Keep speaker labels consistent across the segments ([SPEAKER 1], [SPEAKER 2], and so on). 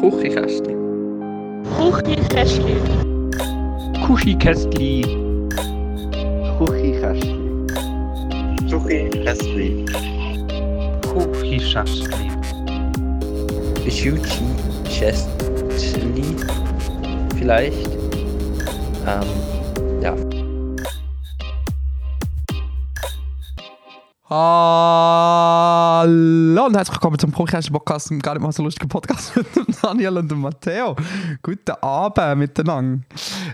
[SPEAKER 1] Kuchikästli.
[SPEAKER 2] Kuchikästli.
[SPEAKER 1] Kuchikästli.
[SPEAKER 3] Kuchikästli.
[SPEAKER 4] Kuchikästli.
[SPEAKER 1] Kuchikästli.
[SPEAKER 3] Kuchikästli. Vielleicht. Ähm, ja.
[SPEAKER 5] Hallo und herzlich willkommen zum Podcast Podcast, gar nicht mal so lustigen Podcast mit dem Daniel und dem Matteo. Guten Abend miteinander.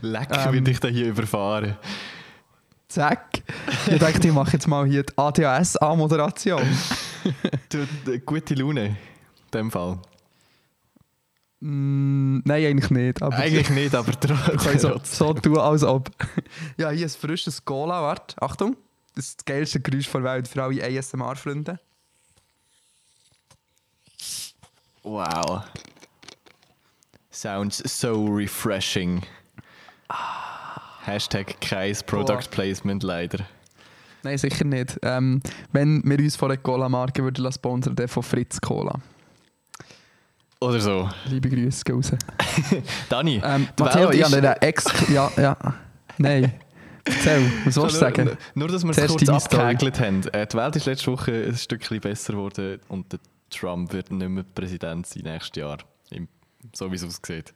[SPEAKER 6] Leck,
[SPEAKER 5] Ähm.
[SPEAKER 6] wie dich da hier überfahren.
[SPEAKER 5] Zack. Ich dachte, ich mache jetzt mal hier die ADHS-A-Moderation.
[SPEAKER 6] Gute Laune, in dem Fall.
[SPEAKER 5] Mm, nein, eigentlich nicht. Aber
[SPEAKER 6] Eigentlich nicht, aber
[SPEAKER 5] kann so,
[SPEAKER 6] trotzdem.
[SPEAKER 5] so tun, als ob. Ja, hier ein frisches Cola. Warte, Achtung. Das ist das geilste Geräusch der Welt für alle ASMR-Freunde.
[SPEAKER 6] Wow. Sounds so refreshing. Hashtag kein Product. Placement leider.
[SPEAKER 5] Nein, sicher nicht. Ähm, wenn wir uns von einer Cola-Marke würden sponsern, dann von Fritz Cola.
[SPEAKER 6] Oder so.
[SPEAKER 5] Liebe Grüße, raus.
[SPEAKER 6] Dani,
[SPEAKER 5] Ähm, Matteo, ich habe einen Ex... Ja, ja. Nein. Erzähl, was willst du
[SPEAKER 6] nur,
[SPEAKER 5] sagen?
[SPEAKER 6] nur- Nur, dass wir es kurz abgehäkelt haben. Äh, die Welt ist letzte Woche ein Stückchen besser geworden und der Trump wird nicht mehr Präsident sein nächstes Jahr. So wie es aussieht.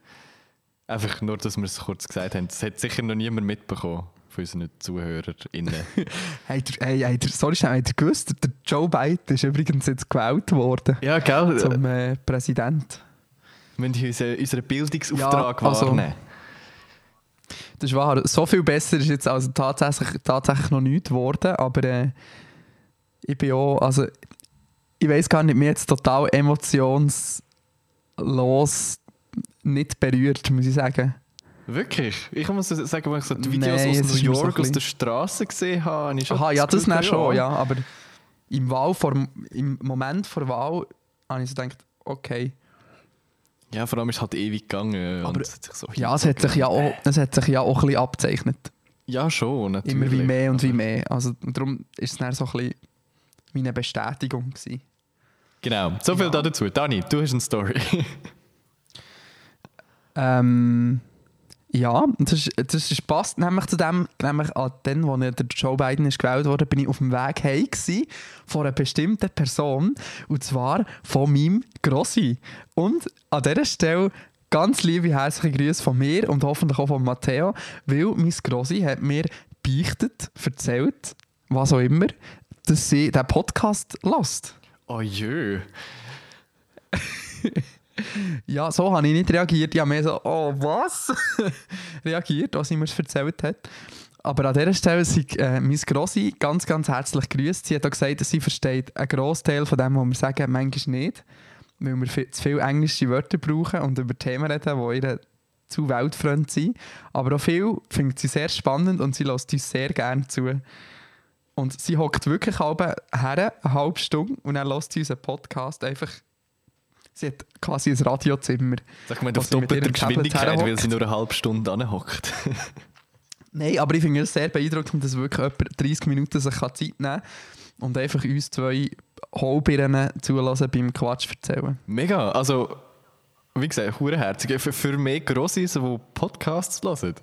[SPEAKER 6] Einfach nur, dass wir es kurz gesagt haben. Das hat sicher noch niemand mitbekommen von unseren ZuhörerInnen.
[SPEAKER 5] Hey, habt ihr, sorry, habt ihr gewusst, der Joe Biden ist übrigens jetzt gewählt worden
[SPEAKER 6] ja, gell?
[SPEAKER 5] zum äh, Präsident.
[SPEAKER 6] Wir müssen unseren, unseren Bildungsauftrag
[SPEAKER 5] Ja, also-
[SPEAKER 6] wahrnehmen.
[SPEAKER 5] Das ist wahr. So viel besser ist jetzt also tatsächlich, tatsächlich noch nichts geworden, aber äh, ich bin auch, also ich weiß gar nicht, mir jetzt total emotionslos nicht berührt, muss ich sagen.
[SPEAKER 6] Wirklich? Ich muss sagen, wenn ich so die
[SPEAKER 5] Nein,
[SPEAKER 6] Videos
[SPEAKER 5] es
[SPEAKER 6] aus New
[SPEAKER 5] so
[SPEAKER 6] York
[SPEAKER 5] ein
[SPEAKER 6] aus der Straße gesehen habe, habe ich schon
[SPEAKER 5] Aha, ja, das dann schon, ja, aber im, Wahl vor, im Moment vor Wahl habe ich so gedacht, okay.
[SPEAKER 6] Ja, vor allem ist es halt ewig gegangen.
[SPEAKER 5] Aber-
[SPEAKER 6] es so
[SPEAKER 5] Ja, es hat sich ja auch, es hat sich ja auch ein bisschen abzeichnet.
[SPEAKER 6] Ja, schon, natürlich.
[SPEAKER 5] Immer wie mehr und wie mehr. Also darum ist es dann so ein bisschen wie eine Bestätigung gewesen.
[SPEAKER 6] Genau, so viel
[SPEAKER 5] Ja.
[SPEAKER 6] dazu. Dani, du hast eine Story.
[SPEAKER 5] Ähm, ja, das, ist, das passt nämlich zu dem, nämlich an den, wo der Joe Biden ist gewählt wurde, bin ich auf dem Weg heim von einer bestimmten Person, und zwar von meinem Grossi. Und an dieser Stelle ganz liebe herzliche Grüße von mir und hoffentlich auch von Matteo, weil mein Grossi hat mir beichtet, erzählt, was auch immer, dass sie den Podcast lässt.
[SPEAKER 6] Oh jö.
[SPEAKER 5] Ja, so habe ich nicht reagiert. Ich habe mehr so, oh, was? reagiert, was sie mir erzählt hat. Aber an dieser Stelle sind äh, meine Grossi ganz, ganz herzlich grüßt. Sie hat auch gesagt, dass sie versteht einen Großteil von dem, was wir sagen, manchmal nicht. Weil wir viel, zu viele englische Wörter brauchen und über Themen reden, die ihr zu weltfremd sind. Aber auch viel findet sie sehr spannend und sie lässt uns sehr gerne zu. Und sie hockt wirklich halb her, eine halbe Stunde, und dann lässt sie unseren Podcast einfach. Sie hat quasi ein Radiozimmer.
[SPEAKER 6] Sag mal, auf doppelter Geschwindigkeit, weil sie nur eine halbe Stunde anhockt.
[SPEAKER 5] Nein, aber ich finde es sehr beeindruckend, dass wirklich jemand 30 Minuten sich Zeit nehmen kann und einfach uns zwei Halbirnen zulassen beim Quatsch erzählen.
[SPEAKER 6] Mega, also, wie gesagt, hurenherzig. Für, für mehr Grossis, die Podcasts hören.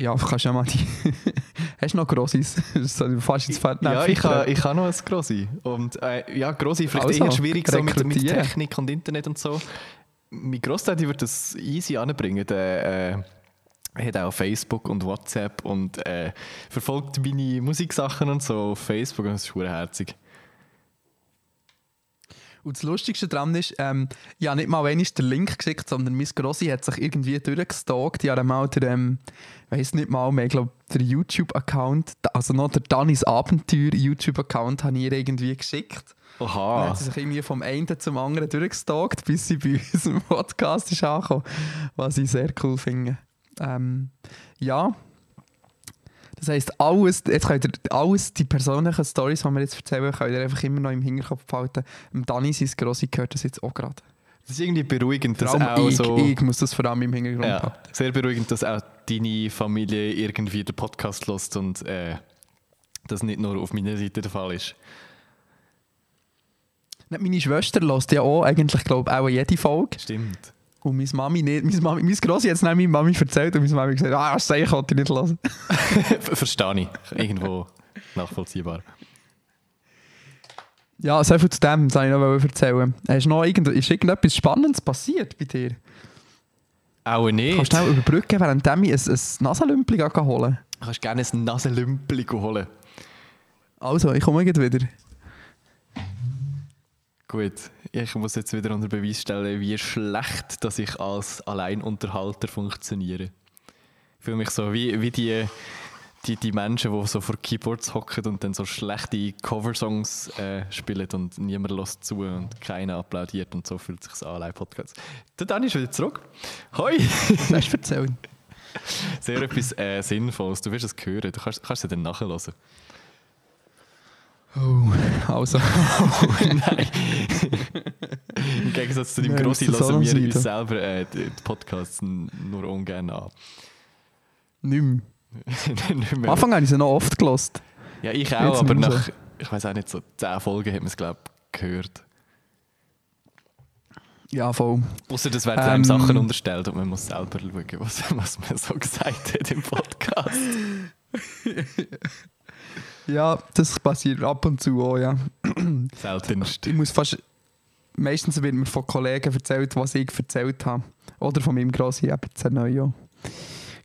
[SPEAKER 5] Ja, kannst ja mal die. Hast du noch Grossis? Das ist fast ins Feld
[SPEAKER 6] Ja, ich habe ich ha noch ein Grossi. Und äh, ja, Grossi vielleicht
[SPEAKER 5] Also,
[SPEAKER 6] eher schwierig so mit, mit. Technik und Internet und so. Mein Großdaddy wird das easy anbringen. Der äh, hat auch Facebook und WhatsApp und äh, verfolgt meine Musiksachen und so auf Facebook und das ist herzig.
[SPEAKER 5] Und das Lustigste daran ist, ähm, ich habe nicht mal einmal den Link geschickt, sondern mein Grossi hat sich irgendwie durchgestalkt. Ich habe mal den, ähm, weiß nicht mal mehr, ich glaube, der YouTube-Account, also noch der Danis Abenteuer-YouTube-Account, habe ich ihr irgendwie geschickt. Dann
[SPEAKER 6] Oha.
[SPEAKER 5] hat sie sich irgendwie vom einen zum anderen durchgestalkt, bis sie bei unserem Podcast ist angekommen. Was ich sehr cool finde. Ähm, ja. Das heisst, alles, jetzt könnt ihr alles, die persönlichen Stories, die wir jetzt erzählen, könnt ihr einfach immer noch im Hinterkopf behalten. Dem Dani, sein Grossi, gehört das jetzt auch gerade.
[SPEAKER 6] Das ist irgendwie beruhigend, dass auch
[SPEAKER 5] ich,
[SPEAKER 6] so...
[SPEAKER 5] ich muss das vor allem im Hintergrund
[SPEAKER 6] Ja,
[SPEAKER 5] behalten.
[SPEAKER 6] sehr beruhigend, dass auch deine Familie irgendwie den Podcast lässt und äh, das nicht nur auf meiner Seite der Fall ist.
[SPEAKER 5] Meine Schwester hört ja auch eigentlich, glaube auch jede Folge.
[SPEAKER 6] Stimmt.
[SPEAKER 5] Und meine Mami nicht. Meine, Mami, meine Grossi hat es dann meiner Mami erzählt und meine Mami gesagt, ah, das ich konnte ich nicht hören.
[SPEAKER 6] Verstehe ich. Irgendwo nachvollziehbar.
[SPEAKER 5] Ja, so viel zu dem, das wollte ich noch erzählen. Hast noch irgend, ist irgendetwas Spannendes passiert bei dir?
[SPEAKER 6] Auch nicht.
[SPEAKER 5] Kannst du schnell überbrücken, während ich ein, ein Nasenlümpli holen
[SPEAKER 6] Du kannst gerne ein Nasenlümpeli holen.
[SPEAKER 5] Also, ich komme wieder.
[SPEAKER 6] Gut, ich muss jetzt wieder unter Beweis stellen, wie schlecht dass ich als Alleinunterhalter funktioniere. Ich fühle mich so wie, wie die, die, die Menschen, die so vor Keyboards hocken und dann so schlechte Coversongs äh, spielen und niemand lässt zu und keiner applaudiert und so fühlt sich an, allein Podcast. Der Dani ist wieder zurück. Hoi!
[SPEAKER 5] Was hast du erzählt?
[SPEAKER 6] Sehr etwas äh, Sinnvolles. Du wirst es hören. Du kannst, kannst es dann nachhören.
[SPEAKER 5] Oh, also.
[SPEAKER 6] Nein. Im Gegensatz zu
[SPEAKER 5] Nein,
[SPEAKER 6] Grossi hören wir uns selber äh, die Podcasts nur ungern an.
[SPEAKER 5] Nicht mehr.
[SPEAKER 6] Nicht
[SPEAKER 5] Am. Anfang habe ich sie noch oft gelost.
[SPEAKER 6] Ja, ich
[SPEAKER 5] Jetzt
[SPEAKER 6] auch, aber
[SPEAKER 5] nicht mehr
[SPEAKER 6] nach, ich weiß auch nicht, so 10 Folgen hat man es, glaube ich, gehört.
[SPEAKER 5] Ja, voll.
[SPEAKER 6] Außer das werden
[SPEAKER 5] Ähm.
[SPEAKER 6] einem Sachen unterstellt und man muss selber schauen, was, was man so gesagt hat im Podcast.
[SPEAKER 5] Ja, das passiert ab und zu auch, ja.
[SPEAKER 6] Seltenst.
[SPEAKER 5] Ich muss fast... Meistens wird mir von Kollegen erzählt, was ich erzählt habe. Oder von meinem Grossi, eben Zerneuo.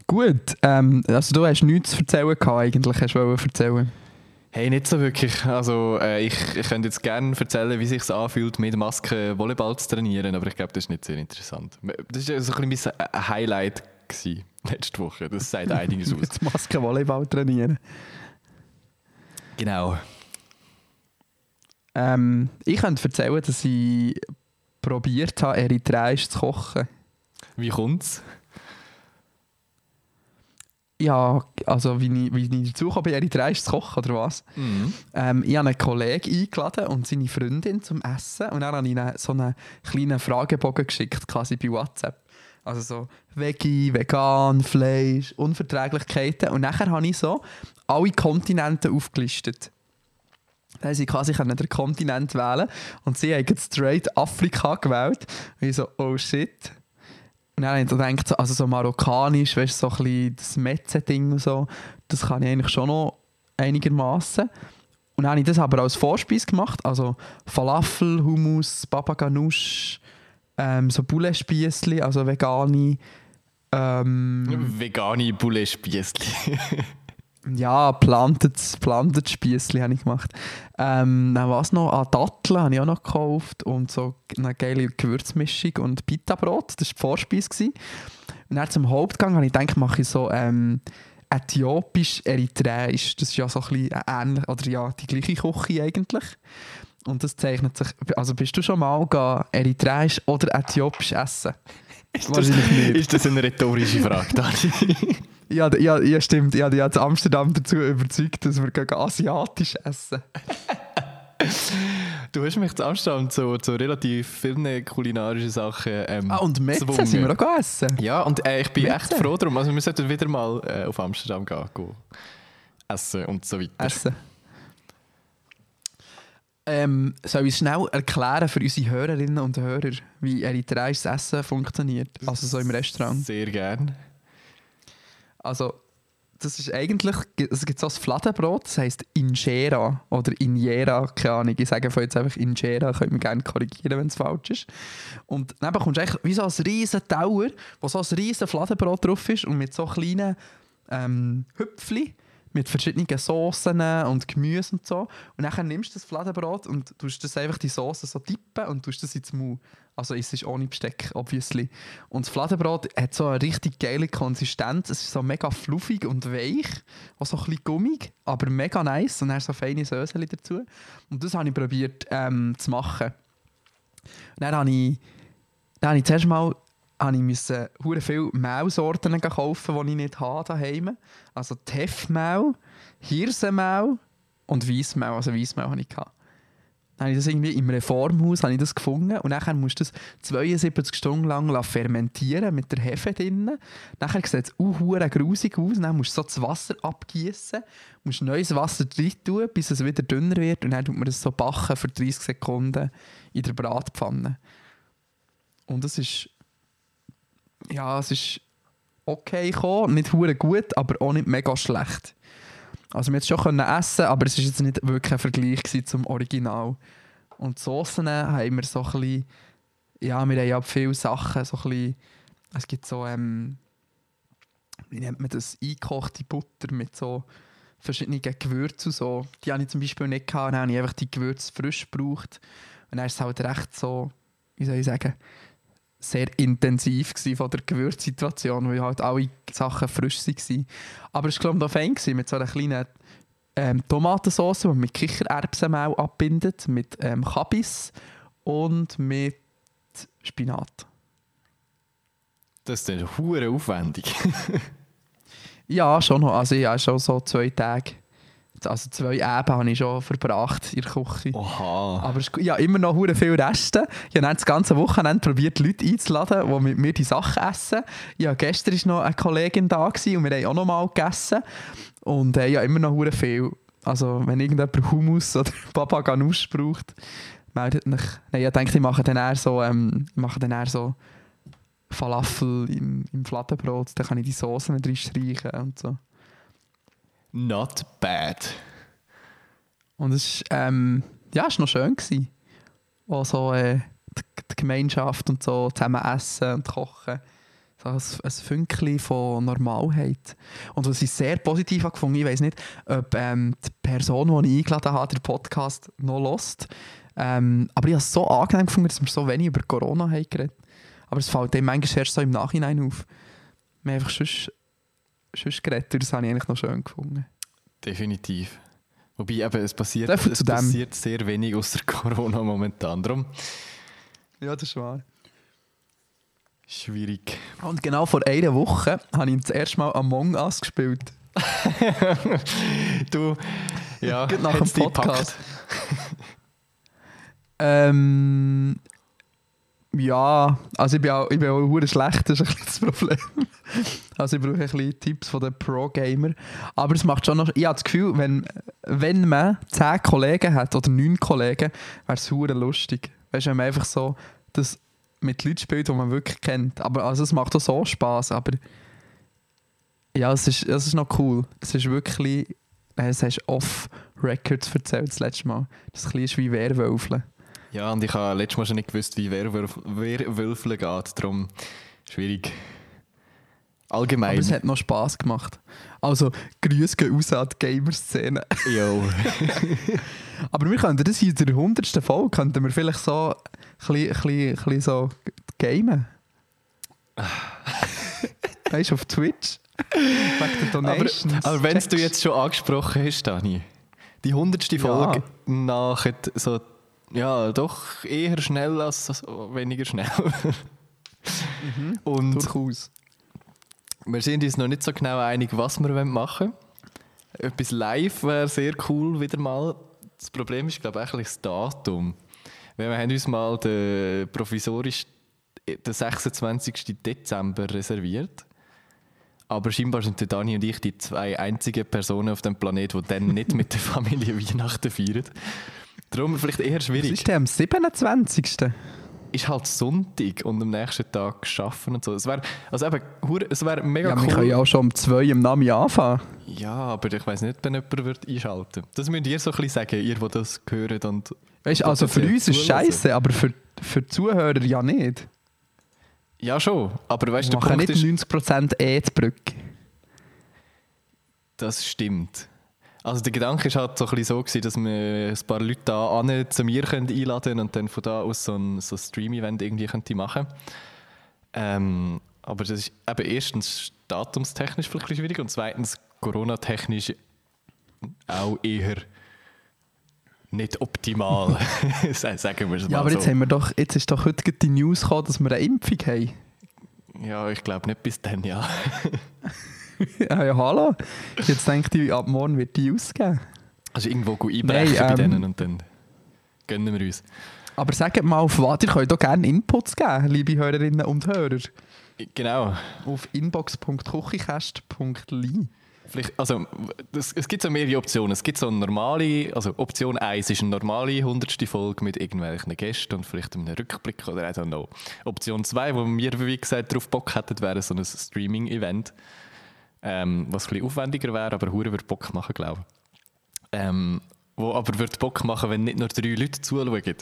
[SPEAKER 5] Gut, ähm, also du hast nichts zu erzählen gehabt, eigentlich, hast du erzählen.
[SPEAKER 6] Hey, nicht so wirklich. Also, äh, ich, ich könnte jetzt gerne erzählen, wie es sich anfühlt, mit Maske Volleyball zu trainieren, aber ich glaube, das ist nicht sehr interessant. Das war so ein bisschen mein Highlight gewesen, letzte Woche. Das sagt einiges aus.
[SPEAKER 5] Mit Maske Volleyball trainieren.
[SPEAKER 6] Genau.
[SPEAKER 5] Ähm, ich könnte erzählen, dass ich probiert habe, eritreisch zu kochen.
[SPEAKER 6] Wie kommt's?
[SPEAKER 5] Ja, also wie ich, wie ich dazu komme, eritreisch zu kochen, oder was?
[SPEAKER 6] Mhm.
[SPEAKER 5] Ähm, ich habe einen Kollegen eingeladen und seine Freundin zum Essen und dann habe ich ihnen so einen kleinen Fragebogen geschickt, quasi bei WhatsApp. Also so Veggie, Vegan, Fleisch, Unverträglichkeiten. Und nachher habe ich so alle Kontinente aufgelistet. Haben sie quasi den Kontinent wählen und sie haben straight Afrika gewählt. Und ich so, oh shit. Und dann habe ich gedacht, so- also so marokkanisch, weißt du, so ein bisschen das Metze-Ding und so, das kann ich eigentlich schon noch einigermaßen. Und dann habe ich das aber als Vorspeise gemacht, also Falafel, Hummus, Baba Ganoush, ähm, so Boulet-Spiessli, also vegane, ähm,
[SPEAKER 6] Vegane Poulet-Spiessli.
[SPEAKER 5] ja, planted Spiessli habe ich gemacht. Ähm, dann was noch? Ah, Datteln habe ich auch noch gekauft und so eine geile Gewürzmischung und Pita-Brot, das war die Vorspeise. Und dann zum Hauptgang habe ich gedacht, mache ich so ähm, äthiopisch-eritreisch. Das ist ja so ein bisschen ähnlich, oder ja, die gleiche Küche eigentlich. Und das zeichnet sich, also bist du schon mal gegangen, eritreisch oder äthiopisch essen? Wahrscheinlich nicht.
[SPEAKER 6] Ist das eine rhetorische Frage, Dani?
[SPEAKER 5] Ja, ja, ja stimmt. Ja in Amsterdam dazu überzeugt, dass wir gegen asiatisch essen.
[SPEAKER 6] Du hast mich zu Amsterdam zu, zu relativ vielen kulinarischen Sachen ähm,
[SPEAKER 5] Ah, und Metze
[SPEAKER 6] gezwungen.
[SPEAKER 5] sind wir auch gegangen essen.
[SPEAKER 6] Ja, und äh, ich bin
[SPEAKER 5] Metze?
[SPEAKER 6] echt froh darum. Also wir sollten wieder mal äh, auf Amsterdam gehen, gehen essen und so weiter.
[SPEAKER 5] Essen. Ähm, soll ich schnell erklären für unsere Hörerinnen und Hörer, wie eritreisches Essen funktioniert? Also so im Restaurant.
[SPEAKER 6] Sehr gern.
[SPEAKER 5] Also, das ist eigentlich, es gibt so ein Fladenbrot, das heisst Injera oder Injera, keine Ahnung. Ich sage von jetzt einfach Injera, könnt ihr gerne korrigieren, wenn es falsch ist. Und dann bekommst du eigentlich wie so ein riesen Tower, wo so ein riesen Fladenbrot drauf ist und mit so kleinen ähm, Hüpfli mit verschiedenen Soßen und Gemüse und so. Und dann nimmst du das Fladenbrot und tust das einfach die Soße so tippen und tust das ins Maul. Also es ist ohne Besteck, obviously. Und das Fladenbrot hat so eine richtig geile Konsistenz. Es ist so mega fluffig und weich, auch so ein bisschen gummig, aber mega nice. Und dann so feine Söseli dazu. Und das habe ich probiert ähm, zu machen. Und dann habe ich, dann habe ich zuerst mal habe ich müssen hure viele Mehlsorten kaufen, die ich nicht habe daheim. Also Teffmehl, Hirsenmehl und Weissmehl. Also Weissmehl habe ich. Dann habe ich das irgendwie im Reformhaus habe ich das gefunden und nachher musst du das 72 Stunden lang fermentieren mit der Hefe drin. Nachher sieht es auch grusig aus. Dann musst du so das Wasser abgießen, musst neues Wasser rein tun, bis es wieder dünner wird und dann tut man das so backen für 30 Sekunden in der Bratpfanne. Und das ist ja, es ist okay gekommen, nicht hure gut, aber auch nicht mega schlecht. Also wir schon essen, aber es war jetzt nicht wirklich ein Vergleich zum Original. Und die Soßen haben wir so ein bisschen, ja, wir haben ja viele Sachen, so ein bisschen, es gibt so, ähm, wie nennt man das, eingekochte Butter mit so verschiedenen Gewürzen so. Die habe ich zum Beispiel nicht gehabt, dann habe ich einfach die Gewürze frisch gebraucht. Und dann ist es halt recht so, wie soll ich sagen, sehr intensiv von der Gewürzsituation, weil halt alle Sachen frisch waren. Aber es war glaube ich noch fein mit so einer kleinen ähm, Tomatensauce, die man mit Kichererbsenmehl abbindet, mit ähm, Kabis und mit Spinat.
[SPEAKER 6] Das ist dann hure aufwendig.
[SPEAKER 5] ja, schon noch. Also ja, schon so zwei Tage also zwei Eben habe ich schon verbracht in der Küche.
[SPEAKER 6] Oha.
[SPEAKER 5] Aber es, ja, immer noch hure viele Reste. Ich habe das ganze Wochenende probiert, Leute einzuladen, die mit mir die Sachen essen. Ja, gestern war noch eine Kollegin da und wir haben auch noch mal gegessen. Und äh, ja, immer noch hure viel. Also, wenn irgendjemand Hummus oder Papa Ganoush braucht, meldet mich. Nein, ich denke, ich mache dann eher so, ähm, ich mache dann eher so Falafel im, im Fladenbrot. Dann kann ich die Soßen drin streichen und so.
[SPEAKER 6] Not bad.
[SPEAKER 5] Und es war ähm, ja, ist noch schön. Gewesen. Auch so äh, die, die, Gemeinschaft und so zusammen essen und kochen. So ein, ein Fünkchen von Normalheit. Und was ich sehr positiv gefunden ich weiß nicht, ob ähm, die Person, die ich eingeladen habe, den Podcast noch lost. Ähm, aber ich habe es so angenehm gefunden, dass wir so wenig über Corona haben geredet. Aber es fällt dem manchmal erst so im Nachhinein auf. Wir einfach sonst sonst geredet. Das habe ich eigentlich noch schön gefunden.
[SPEAKER 6] Definitiv. Wobei eben, es passiert, es passiert sehr wenig außer Corona momentan. Darum.
[SPEAKER 5] Ja, das ist wahr.
[SPEAKER 6] Schwierig.
[SPEAKER 5] Und genau vor einer Woche habe ich das erste Mal Among Us gespielt.
[SPEAKER 6] du, ja,
[SPEAKER 5] nach dem Podcast. ähm, ja, also ich bin auch, ich bin auch schlecht, das ist ein das Problem. Also ich brauche ein bisschen Tipps von den Pro-Gamer. Aber es macht schon noch... Ich habe das Gefühl, wenn, wenn man 10 Kollegen hat oder 9 Kollegen, wäre es super lustig. Weißt du, wenn man einfach so das mit Leuten spielt, die man wirklich kennt. Aber also es macht auch so Spass, aber... Ja, es ist, es ist noch cool. Es ist wirklich... Es hast off-Records erzählt das letzte Mal. Das ist ein bisschen wie Werwölfeln.
[SPEAKER 6] Ja, und ich habe letztes Mal schon nicht gewusst, wie Werwölfeln geht. Darum schwierig. Allgemein. Aber
[SPEAKER 5] es hat noch Spass gemacht. Also, Grüße gehen raus an die Gamer-Szene.
[SPEAKER 6] Jo.
[SPEAKER 5] Aber wir könnten das in der 100. Folge, könnten wir vielleicht so ein bisschen, so gamen. weißt du, auf Twitch? Wegen der Donations.
[SPEAKER 6] Aber, aber wenn du jetzt schon angesprochen hast, Dani, die 100. Folge ja. nach so, ja, doch eher schnell als, als weniger schnell.
[SPEAKER 5] mhm, Und durchaus.
[SPEAKER 6] Wir sind uns noch nicht so genau einig, was wir machen wollen. Etwas live wäre sehr cool, wieder mal. Das Problem ist, glaube ich, das Datum. Wir haben uns mal den provisorisch den 26. Dezember reserviert. Aber scheinbar sind der Dani und ich die zwei einzigen Personen auf dem Planet, die dann nicht mit der Familie Weihnachten feiern. Darum vielleicht eher schwierig.
[SPEAKER 5] Was ist der am 27.?
[SPEAKER 6] ist halt Sonntag und am nächsten Tag arbeiten und so. Es wäre also eben, es wär mega
[SPEAKER 5] ja,
[SPEAKER 6] cool.
[SPEAKER 5] Wir können ja auch schon um zwei im Nami anfangen.
[SPEAKER 6] Ja, aber ich weiß nicht, wenn jemand wird einschalten wird. Das müsst ihr so ein bisschen sagen, ihr, die das hören. Und
[SPEAKER 5] weißt, also für uns ist es scheiße, aber für, für die Zuhörer ja nicht.
[SPEAKER 6] Ja, schon. Aber weißt
[SPEAKER 5] du, der Punkt nicht 90% E-Brücke.
[SPEAKER 6] Das stimmt. Also der Gedanke war halt so, ein so gewesen, dass wir ein paar Leute da an zu mir einladen können und dann von da aus so ein, so ein Stream-Event irgendwie könnte machen ähm, Aber das ist eben erstens datumstechnisch vielleicht schwierig und zweitens Corona-technisch auch eher nicht optimal, sagen wir es mal
[SPEAKER 5] Ja, aber jetzt,
[SPEAKER 6] so.
[SPEAKER 5] haben wir doch, jetzt ist doch heute die News gekommen, dass wir eine Impfung haben.
[SPEAKER 6] Ja, ich glaube nicht bis dann, ja.
[SPEAKER 5] ja, ja, hallo. Jetzt denke ich, ab morgen wird die ausgeben.
[SPEAKER 6] Also irgendwo einbrechen Nein, ähm, bei denen und dann... gönnen wir uns.
[SPEAKER 5] Aber sagt mal, auf was ihr könnt auch gerne Inputs geben, liebe Hörerinnen und Hörer.
[SPEAKER 6] Genau.
[SPEAKER 5] Auf inbox.kuchikast.li.
[SPEAKER 6] Vielleicht, also, das, es gibt so mehrere Optionen. Es gibt so eine normale, also Option 1 ist eine normale 100. Folge mit irgendwelchen Gästen und vielleicht einem Rückblick oder I don't know. Option 2, wo wir, wie gesagt, darauf Bock hätten, wäre so ein Streaming-Event, ähm, was ein bisschen aufwendiger wäre, aber Hure würde Bock machen, glaube ich. Ähm, wo aber würde Bock machen, wenn nicht nur drei Leute zuschauen.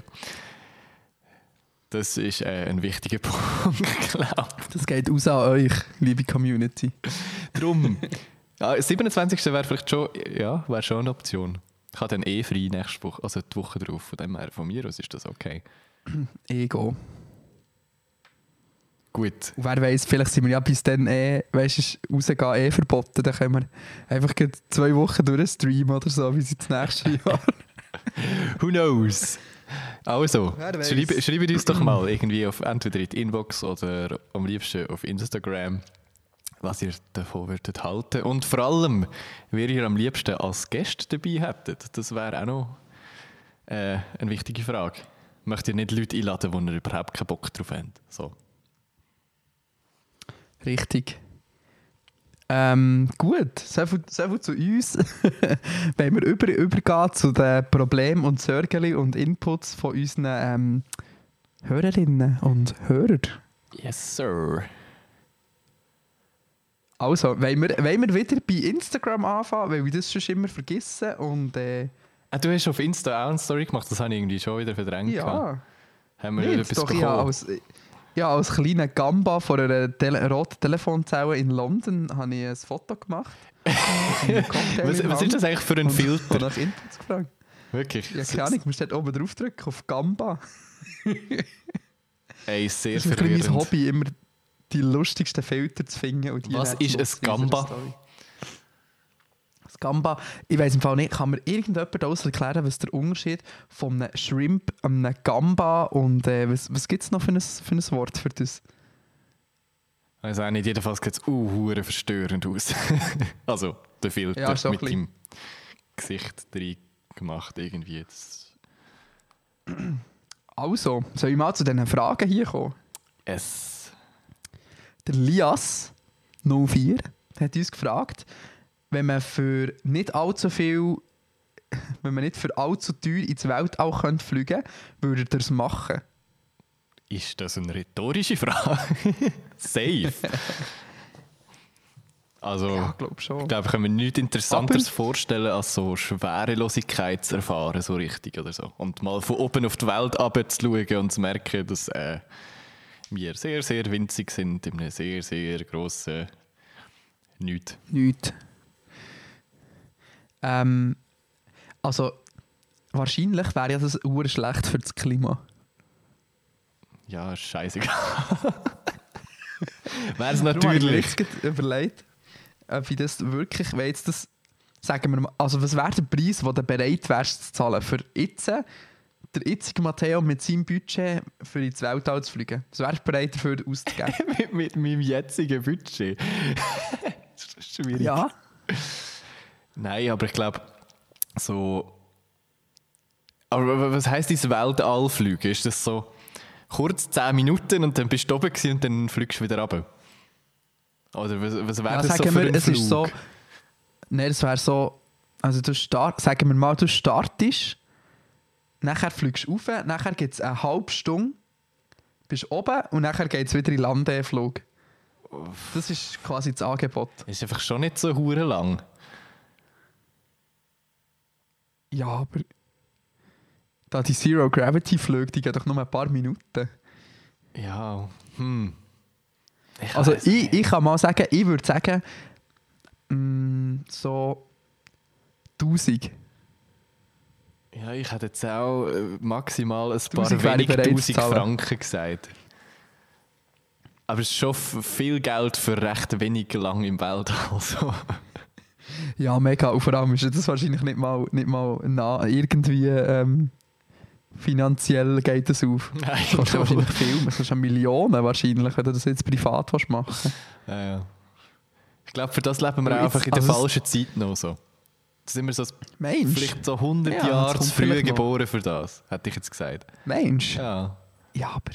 [SPEAKER 6] Das ist äh, ein wichtiger Punkt, glaube ich.
[SPEAKER 5] Das geht aus an euch, liebe Community.
[SPEAKER 6] Drum. Ja, 27. wäre vielleicht schon, ja, wäre schon eine Option. Ich habe dann eh frei nächste Woche, also die Woche drauf. Von dem her, von mir aus ist das okay.
[SPEAKER 5] Ego.
[SPEAKER 6] Gut.
[SPEAKER 5] Und wer weiß, vielleicht sind wir ja bis dann eh, weißt du, rausgehen eh verboten. Dann können wir einfach zwei Wochen durchstreamen oder so, wie sie das nächste Jahr.
[SPEAKER 6] Who knows? Also, schreibe, schreibt uns doch mal irgendwie auf entweder in die Inbox oder am liebsten auf Instagram, was ihr davon würdet halten. Und vor allem, wer ihr am liebsten als Gast dabei hättet. Das wäre auch noch äh, eine wichtige Frage. Möchtet ihr nicht Leute einladen, die ihr überhaupt keinen Bock drauf habt? So.
[SPEAKER 5] Richtig. Ähm, gut, so viel, so viel zu uns. Wenn wir über, übergehen zu den Problemen und Sorgen und Inputs von unseren ähm, Hörerinnen und Hörern.
[SPEAKER 6] Yes, sir.
[SPEAKER 5] Also, wollen wir, wollen wir wieder bei Instagram anfangen, weil wir das schon immer vergessen und äh,
[SPEAKER 6] Ah, du hast auf Insta auch eine Story gemacht, das habe ich irgendwie schon wieder verdrängt. gehabt.
[SPEAKER 5] ja,
[SPEAKER 6] Haben wir wieder
[SPEAKER 5] nicht,
[SPEAKER 6] etwas
[SPEAKER 5] doch,
[SPEAKER 6] bekommen?
[SPEAKER 5] als, ja, als kleiner Gamba von einer Tele roten Telefonzelle in London habe ich ein Foto gemacht.
[SPEAKER 6] Was, was ist das eigentlich für ein
[SPEAKER 5] und- Und
[SPEAKER 6] Filter?
[SPEAKER 5] nach Inputs gefragt.
[SPEAKER 6] Wirklich?
[SPEAKER 5] Ja, keine Ahnung, du musst dort oben drauf drücken, auf Gamba.
[SPEAKER 6] Ey, sehr
[SPEAKER 5] Das ist bisschen mein
[SPEAKER 6] verwirrend.
[SPEAKER 5] Hobby, immer die lustigsten Filter zu finden. Und die
[SPEAKER 6] Was ist ein Gamba?
[SPEAKER 5] Gamba, ich weiß im Fall nicht, kann mir irgendjemand aus erklären, was der Unterschied von einem Shrimp, einem Gamba und äh, was, was gibt es noch für ein, für ein Wort für das?
[SPEAKER 6] Also auch nicht, jedenfalls sieht es uh, hure verstörend aus. also der Filter
[SPEAKER 5] Ja, so
[SPEAKER 6] mit dem Gesicht drin gemacht irgendwie. Das
[SPEAKER 5] Also, soll ich mal zu diesen Fragen hier kommen?
[SPEAKER 6] es.
[SPEAKER 5] Der Lias 04 hat uns gefragt, wenn man für nicht allzu viel, wenn man nicht für allzu teuer ins Weltall könnte fliegen könnte, würde er das machen?
[SPEAKER 6] Ist das eine rhetorische Frage? Safe. Also,
[SPEAKER 5] Ja, ich glaube schon.
[SPEAKER 6] ich glaube, kann mir nichts Interessanteres
[SPEAKER 5] Aber-
[SPEAKER 6] vorstellen, als so Schwerelosigkeit zu erfahren, so richtig oder so. Und mal von oben auf die Welt runterzuschauen und zu merken, dass äh, wir sehr, sehr winzig sind in einem sehr, sehr grossen Nichts.
[SPEAKER 5] Nichts. Ähm, also, wahrscheinlich wäre ja das ur schlecht für das Klima.
[SPEAKER 6] Ja, scheißegal. Wäre es
[SPEAKER 5] habe ich mir
[SPEAKER 6] natürlich.
[SPEAKER 5] jetzt gerade überlegt, ob ich das wirklich, jetzt das, sagen wir mal, also was wäre der Preis, den du bereit wärst zu zahlen für jetzt, der jetzige Matteo mit seinem Budget für ins Weltall zu fliegen? Was wärst du bereit dafür auszugeben?
[SPEAKER 6] mit, mit meinem jetzigen Budget. das ist schwierig.
[SPEAKER 5] ja.
[SPEAKER 6] Nein, aber ich glaube, so. Aber was heisst dieses Weltall fliegen? Ist das so kurz 10 Minuten und dann bist du oben und dann fliegst du wieder runter? Oder was, was wäre
[SPEAKER 5] ja
[SPEAKER 6] das so für
[SPEAKER 5] wir,
[SPEAKER 6] ein
[SPEAKER 5] es
[SPEAKER 6] Flug?
[SPEAKER 5] ist so, nein, es wäre so, also du start, sagen wir mal, du startest, nachher fliegst du rauf, nachher gibt es eine halbe Stunde, bist oben und nachher geht es wieder in den Landeflug. Das ist quasi das Angebot.
[SPEAKER 6] Ist einfach schon nicht so hure lang.
[SPEAKER 5] Ja, aber da die Zero Gravity Flüge, die gehen doch nur ein paar Minuten.
[SPEAKER 6] Ja, hm. Ich
[SPEAKER 5] Also ich, ich kann mal sagen, ich würde sagen, mm, so 1000.
[SPEAKER 6] Ja, ich hätte jetzt auch äh, maximal ein paar
[SPEAKER 5] 1000
[SPEAKER 6] wenig
[SPEAKER 5] bereit zu
[SPEAKER 6] tausend
[SPEAKER 5] zahlen.
[SPEAKER 6] Franken gesagt. Aber es ist schon viel Geld für recht wenig lang im Weltall. So.
[SPEAKER 5] Ja, mega. Und vor allem ist das wahrscheinlich nicht mal, nicht mal nah, irgendwie ähm, finanziell geht das auf.
[SPEAKER 6] Nein,
[SPEAKER 5] Das kostet ja wahrscheinlich viel. Das kostet Millionen wahrscheinlich, wenn du das jetzt privat machen
[SPEAKER 6] Ja, ja. Ich glaube, für das leben wir
[SPEAKER 5] jetzt-
[SPEAKER 6] einfach in der
[SPEAKER 5] also
[SPEAKER 6] falschen Zeit noch so. sind wir so
[SPEAKER 5] Mensch.
[SPEAKER 6] vielleicht so 100
[SPEAKER 5] Ja, das
[SPEAKER 6] Jahre zu früh geboren für das, hätte ich jetzt gesagt.
[SPEAKER 5] Mensch.
[SPEAKER 6] Ja.
[SPEAKER 5] Ja, aber.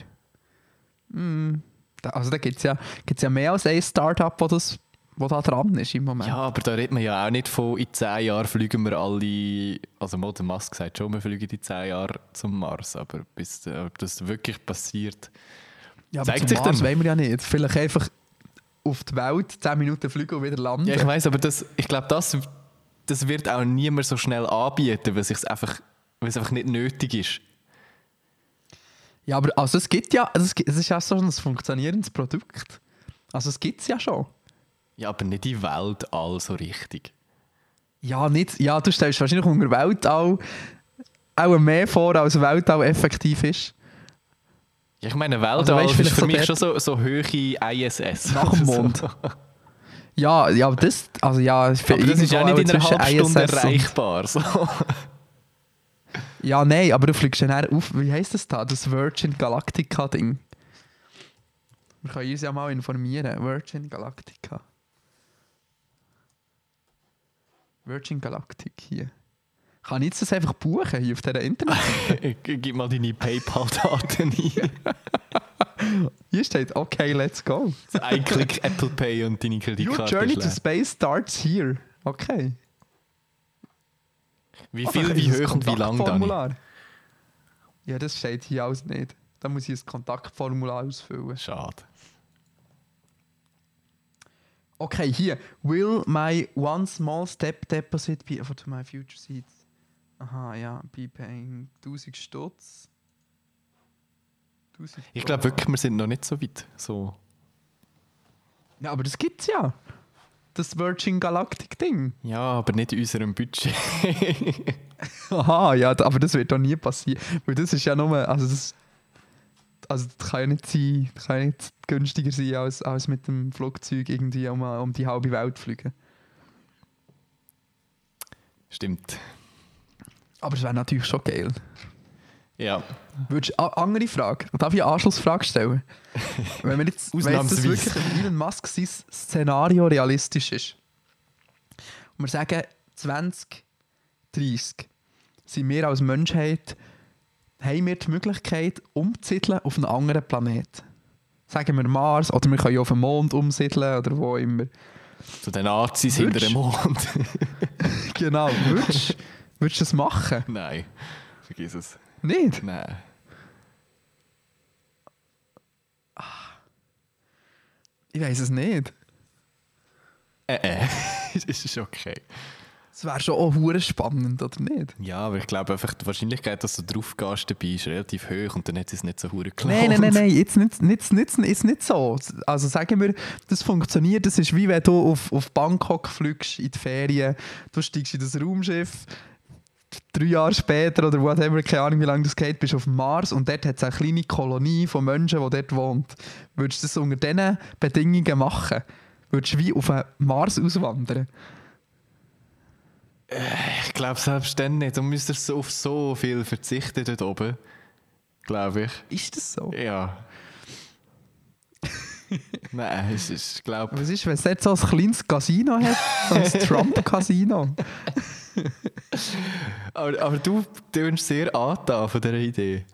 [SPEAKER 5] Mm, da, also da gibt es ja, gibt's ja mehr als ein Startup, wo, das, wo da dran ist im Moment.
[SPEAKER 6] ja, aber da redet man ja auch nicht von, in 10 Jahren fliegen wir alle, also Mo, der Musk sagt schon, wir fliegen in 10 Jahren zum Mars, aber bis äh, ob das wirklich passiert,
[SPEAKER 5] Ja, aber
[SPEAKER 6] zeigt sich
[SPEAKER 5] Mars
[SPEAKER 6] dann.
[SPEAKER 5] wollen wir ja nicht. Vielleicht einfach auf die Welt 10 Minuten fliegen und wieder landen.
[SPEAKER 6] Ja, ich weiß, aber das, ich glaube, das, das wird auch niemand so schnell anbieten, weil es einfach, weil es einfach nicht nötig ist.
[SPEAKER 5] Ja, aber also es gibt ja, also es, gibt, es ist ja so ein funktionierendes Produkt. Also es gibt es ja schon.
[SPEAKER 6] Ja, aber nicht die Weltall so richtig.
[SPEAKER 5] Ja, nicht, ja, du stellst wahrscheinlich unter Weltall auch mehr vor, als Weltall effektiv ist.
[SPEAKER 6] Ja, ich meine,
[SPEAKER 5] Also
[SPEAKER 6] Weltall
[SPEAKER 5] weißt,
[SPEAKER 6] ist für
[SPEAKER 5] so
[SPEAKER 6] mich schon so, so hohe ISS.
[SPEAKER 5] Nach dem. Mond. Ja, ja, aber das, also ja, für
[SPEAKER 6] Aber das ist ja nicht in einer halben Stunde erreichbar. So.
[SPEAKER 5] Ja, nein, aber du fliegst eher auf, wie heisst das da? Das Virgin Galactica Ding. Wir können uns ja mal informieren. Virgin Galactica. Virgin Galactic hier. Kann ich jetzt das einfach buchen hier auf dieser Internet?
[SPEAKER 6] Gib mal deine PayPal-Daten ein.
[SPEAKER 5] Hier steht, okay, let's go.
[SPEAKER 6] Ein Klick Apple Pay und deine
[SPEAKER 5] Your
[SPEAKER 6] Kreditkarte
[SPEAKER 5] journey
[SPEAKER 6] ist
[SPEAKER 5] to space starts here. Okay.
[SPEAKER 6] Wie
[SPEAKER 5] Oh,
[SPEAKER 6] viel,
[SPEAKER 5] da
[SPEAKER 6] wie hoch und wie lang?
[SPEAKER 5] Kontaktformular. Ja, das steht hier alles nicht. Da muss ich ein Kontaktformular ausfüllen.
[SPEAKER 6] Schade.
[SPEAKER 5] Okay, hier. Will my one small step deposit be for to my future seeds? Aha, ja. Be paying 1000 Stutz. 1000
[SPEAKER 6] Ich glaube wirklich, wir sind noch nicht so weit. So.
[SPEAKER 5] Ja, aber das gibt's ja. Das Virgin Galactic Ding.
[SPEAKER 6] Ja, aber nicht in unserem Budget.
[SPEAKER 5] Aha, ja, aber das wird doch nie passieren. Weil das ist ja nur. Also das, also das kann ja nicht sein, das kann ja nicht günstiger sein, als, als mit dem Flugzeug irgendwie um, um die halbe Welt zu fliegen.
[SPEAKER 6] Stimmt.
[SPEAKER 5] Aber es wäre natürlich schon geil.
[SPEAKER 6] Ja.
[SPEAKER 5] Würdest, a, andere Frage. Darf ich eine Anschlussfrage stellen? wenn, wir jetzt, wenn das wirklich Elon Musk sein Szenario realistisch ist und wir sagen 2030 sind wir als Menschheit haben wir die Möglichkeit umzusiedeln auf einen anderen Planet. Sagen wir Mars oder wir können ja auf den Mond umsiedeln oder wo immer.
[SPEAKER 6] Zu den Nazis hinter dem Mond.
[SPEAKER 5] Genau. Würdest würdest du das machen?
[SPEAKER 6] Nein. Vergiss es.
[SPEAKER 5] Nicht?
[SPEAKER 6] Nein.
[SPEAKER 5] Ich weiß es nicht.
[SPEAKER 6] Äh, äh. Es ist okay.
[SPEAKER 5] Es wäre schon auch hure spannend, oder nicht?
[SPEAKER 6] Ja, aber ich glaube einfach, die Wahrscheinlichkeit, dass du drauf gehst dabei, ist relativ hoch und dann hat es nicht so hure
[SPEAKER 5] Nein, nein, nein, nein, jetzt nicht, nicht, nicht, jetzt nicht so. Also sagen wir, das funktioniert, das ist wie wenn du auf, auf Bangkok fliegst in die Ferien, du steigst in das Raumschiff, drei Jahre später oder whatever, keine Ahnung wie lange das geht, bist auf dem Mars und dort hat es eine kleine Kolonie von Menschen, die dort wohnt. Würdest du das unter diesen Bedingungen machen? Würdest du wie auf den Mars auswandern?
[SPEAKER 6] Ich glaube selbst dann nicht. Du müsstest so auf so viel verzichten dort oben. Glaube ich.
[SPEAKER 5] Ist das so?
[SPEAKER 6] Ja. Nein, es ist, ich glaube.
[SPEAKER 5] Was ist, wenn es dort so ein kleines Casino hat? So ein Trump-Casino?
[SPEAKER 6] Aber, aber du tönst sehr angetan von dieser Idee.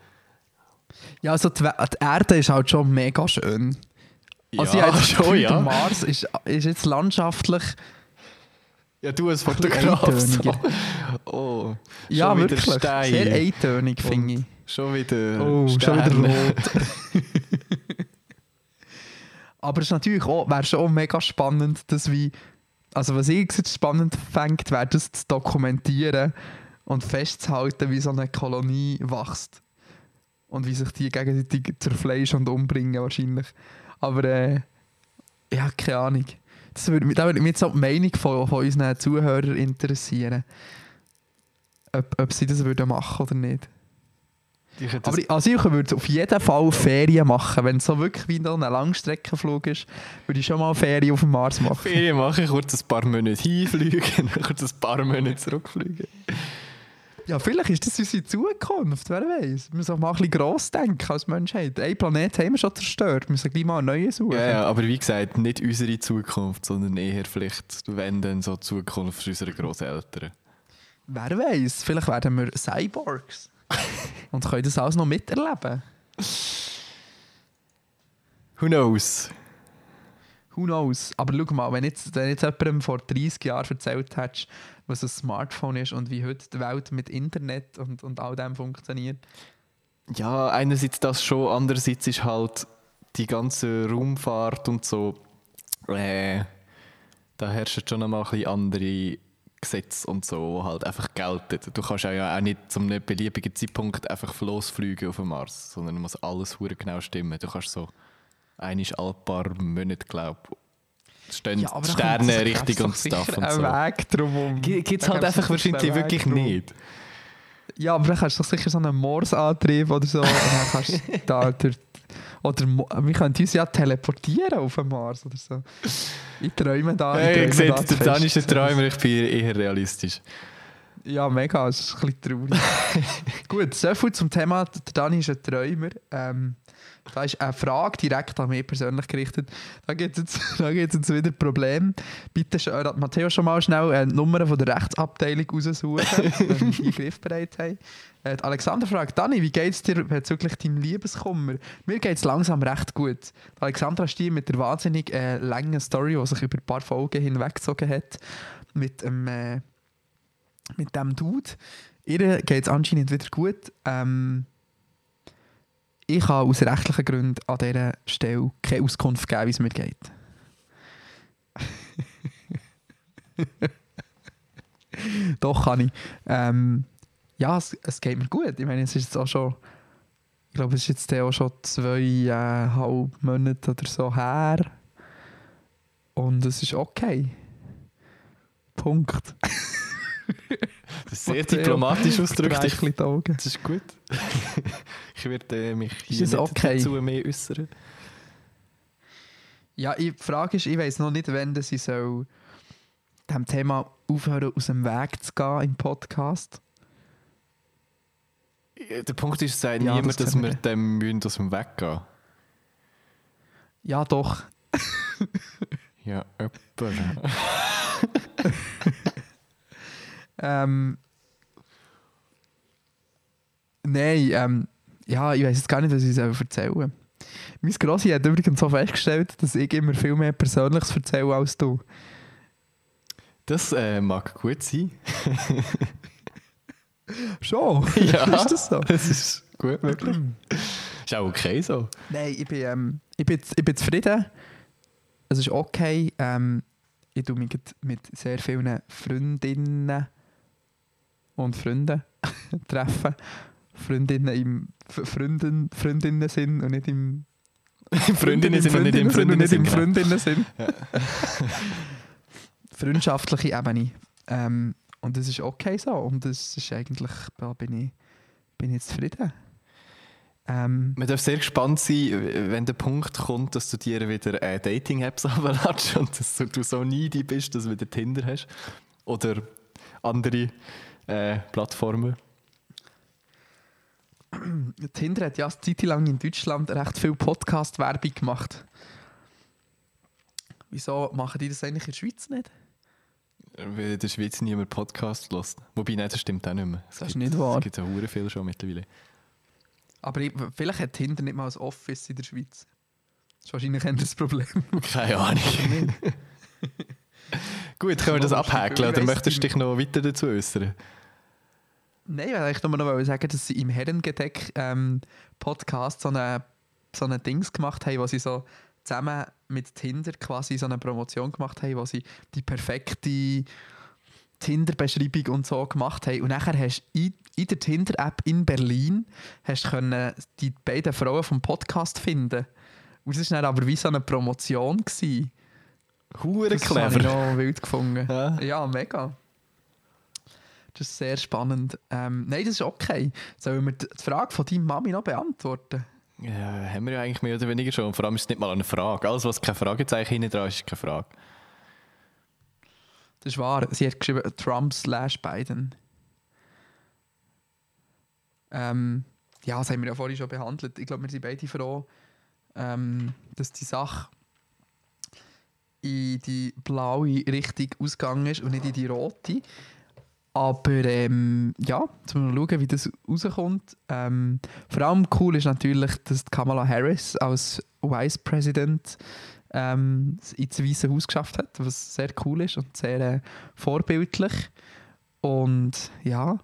[SPEAKER 5] Ja, also die, die Erde ist halt schon mega schön. Also
[SPEAKER 6] ja,
[SPEAKER 5] ich habe
[SPEAKER 6] schon,
[SPEAKER 5] der
[SPEAKER 6] ja.
[SPEAKER 5] Mars ist, ist jetzt landschaftlich...
[SPEAKER 6] Ja, du als Fotograf. So. Oh,
[SPEAKER 5] Ja,
[SPEAKER 6] schon
[SPEAKER 5] wirklich.
[SPEAKER 6] Stein.
[SPEAKER 5] Sehr eintönig, finde ich.
[SPEAKER 6] Schon wieder.
[SPEAKER 5] Oh, schon
[SPEAKER 6] Sterne.
[SPEAKER 5] wieder rot. Aber es ist natürlich auch, wäre schon mega spannend, dass wie... Also was ich jetzt spannend fände, wäre das zu dokumentieren und festzuhalten, wie so eine Kolonie wächst. Und wie sich die gegenseitig zerfleischen und umbringen wahrscheinlich. Aber äh, ja, keine Ahnung. Das würde, mich- da würde mich jetzt auch die Meinung von, von unseren Zuhörern interessieren. Ob, ob sie das würden machen oder nicht. Aber also ich würde auf jeden Fall Ferien machen. Wenn es so wirklich wie ein Langstreckenflug ist, würde ich schon mal Ferien auf dem Mars machen.
[SPEAKER 6] Ferien machen, kurz ein paar Monate hinfliegen, kurz ein paar Monate zurückfliegen.
[SPEAKER 5] Ja, vielleicht ist das unsere Zukunft, wer weiß. Wir müssen auch mal ein bisschen gross denken als Menschheit. Ein Planet haben wir schon zerstört, wir müssen gleich mal einen neuen suchen.
[SPEAKER 6] Ja, ja, aber wie gesagt, nicht unsere Zukunft, sondern eher vielleicht, wenn dann so die Zukunft unserer Großeltern.
[SPEAKER 5] wer weiß, vielleicht werden wir Cyborgs. und können das alles noch miterleben.
[SPEAKER 6] Who knows?
[SPEAKER 5] Who knows? Aber schau mal, wenn jetzt, wenn jetzt jemandem vor 30 Jahren erzählt hättest, was ein Smartphone ist und wie heute die Welt mit Internet und, und all dem funktioniert.
[SPEAKER 6] Ja, einerseits das schon, andererseits ist halt die ganze Raumfahrt und so, äh, da herrschen schon einmal ein bisschen andere Gesetze und so, halt einfach gelten. Du kannst ja auch nicht zum beliebigen Zeitpunkt einfach losfliegen auf dem Mars, sondern muss alles genau stimmen. Du kannst so einmal alle paar Monate, glaube ich, stehen
[SPEAKER 5] Ja, da
[SPEAKER 6] Sterne
[SPEAKER 5] da
[SPEAKER 6] richtig und Stuff und so.
[SPEAKER 5] Weg drum.
[SPEAKER 6] Gibt es
[SPEAKER 5] Da
[SPEAKER 6] halt einfach wahrscheinlich wirklich nicht.
[SPEAKER 5] Ja, aber dann hast du doch sicher so einen Morse-Antrieb oder so. und dann kannst da durch, oder wir können uns ja teleportieren auf den Mars oder so. Ich träume da. ich
[SPEAKER 6] Hey, ihr
[SPEAKER 5] träume da
[SPEAKER 6] seht,
[SPEAKER 5] zu
[SPEAKER 6] der ist. Träumer, ich bin eher realistisch.
[SPEAKER 5] Ja, mega, es ist ein bisschen traurig. Gut, soviel zum Thema, der Dani ist ein Träumer. Ähm, da ist eine Frage direkt an mich persönlich gerichtet. Da gibt es jetzt, jetzt wieder ein Problem. Bitte, äh, Matteo, schon mal schnell äh, die Nummer von der Rechtsabteilung raussuchen, wenn die griffbereit haben. Äh, Alexander fragt, Dani, wie geht es dir bezüglich deinem Liebeskummer? Mir geht es langsam recht gut. Die Alexandra die mit der wahnsinnig äh, langen Story, die sich über ein paar Folgen hinweggezogen hat, mit dem... Äh, mit dem Dude. Ihr geht es anscheinend wieder gut. Ähm, ich kann aus rechtlichen Gründen an dieser Stelle keine Auskunft geben, wie es mir geht. Doch kann ich. Ähm, ja, es, es geht mir gut. Ich meine, es ist jetzt auch schon, ich glaube, es ist jetzt auch schon zweieinhalb Monate oder so her. Und es ist okay. Punkt.
[SPEAKER 6] Sehr diplomatisch ausgedrückt. Ich, das ist gut. ich werde äh, mich hier nicht
[SPEAKER 5] okay?
[SPEAKER 6] dazu mehr äußern.
[SPEAKER 5] Ja, die Frage ist, ich weiß noch nicht, wann ich soll dem Thema aufhören, aus dem Weg zu gehen im Podcast.
[SPEAKER 6] Der Punkt ist, sagt
[SPEAKER 5] Ja,
[SPEAKER 6] niemand,
[SPEAKER 5] das
[SPEAKER 6] dass wir dem müssen aus dem Weg gehen.
[SPEAKER 5] Ja, doch.
[SPEAKER 6] Ja, jemand.
[SPEAKER 5] Ähm, nein, ähm, ja, ich weiß jetzt gar nicht, was ich erzählen soll. Mein Grossi hat übrigens so festgestellt, dass ich immer viel mehr Persönliches erzähle als du.
[SPEAKER 6] Das äh, mag gut sein.
[SPEAKER 5] Schon?
[SPEAKER 6] Ja.
[SPEAKER 5] ist das so?
[SPEAKER 6] Das ist gut möglich. ist auch okay so.
[SPEAKER 5] Nein, ich bin, ähm, ich bin, ich bin zufrieden. Es ist okay. Ähm, ich tue mich mit sehr vielen Freundinnen und Freunden treffen. Freundinnen im Freundin, Freundinnen sind und nicht im
[SPEAKER 6] Freundinnen sind und nicht im
[SPEAKER 5] und nicht im
[SPEAKER 6] Freundinnen
[SPEAKER 5] Freundinnen
[SPEAKER 6] sind.
[SPEAKER 5] sind. Freundschaftliche Ebene. Ähm, und das ist okay so. Und das ist eigentlich, da bin ich, bin ich zufrieden. Ähm,
[SPEAKER 6] Man darf sehr gespannt sein, wenn der Punkt kommt, dass du dir wieder äh, Dating-Apps runterladest und dass du so needy bist, dass du wieder Tinder hast. Oder andere äh, Plattformen.
[SPEAKER 5] Tinder hat ja eine Zeit lang in Deutschland recht viel Podcast-Werbung gemacht. Wieso machen die das eigentlich in der Schweiz nicht?
[SPEAKER 6] Weil in der Schweiz niemand Podcast lässt. Wobei, nein, das stimmt auch nicht mehr. Es
[SPEAKER 5] Das ist
[SPEAKER 6] gibt,
[SPEAKER 5] nicht wahr.
[SPEAKER 6] Es gibt ja hure viel schon mittlerweile.
[SPEAKER 5] Aber ich, vielleicht hat Tinder nicht mal ein Office in der Schweiz. Das ist wahrscheinlich das Problem.
[SPEAKER 6] Keine Ahnung. Gut, können wir das abhäkeln
[SPEAKER 5] ich
[SPEAKER 6] oder möchtest du dich noch weiter dazu äußern?
[SPEAKER 5] Nein, ich wollte nur noch sagen, dass sie im Herrengedeck ähm, Podcast so eine, so eine Dings gemacht haben, wo sie so zusammen mit Tinder quasi so eine Promotion gemacht haben, wo sie die perfekte Tinder-Beschreibung und so gemacht haben. Und nachher hast du in, in der Tinder-App in Berlin hast können die beiden Frauen vom Podcast finden. Und das war dann aber wie so eine Promotion. Gewesen.
[SPEAKER 6] Hure
[SPEAKER 5] Das habe ich
[SPEAKER 6] clever.
[SPEAKER 5] noch wild gefunden.
[SPEAKER 6] Ja.
[SPEAKER 5] Ja, mega. Das ist sehr spannend. Ähm, nein, das ist okay. Sollen wir die Frage von deiner Mami noch beantworten?
[SPEAKER 6] Ja, haben wir ja eigentlich mehr oder weniger schon. Und vor allem ist es nicht mal eine Frage. Alles, was kein Fragezeichen hinten dran ist, ist keine Frage.
[SPEAKER 5] Das ist wahr. Sie hat geschrieben Trump slash Biden. Ähm, ja, das haben wir ja vorhin schon behandelt. Ich glaube, wir sind beide froh, ähm, dass die Sache in die blaue Richtung ausgegangen ist und nicht in die rote. Aber ähm, ja, jetzt müssen wir schauen, wie das rauskommt. Ähm, vor allem cool ist natürlich, dass Kamala Harris als Vice President ähm, ins Weiße Haus geschafft hat, was sehr cool ist und sehr äh, vorbildlich. Und ja,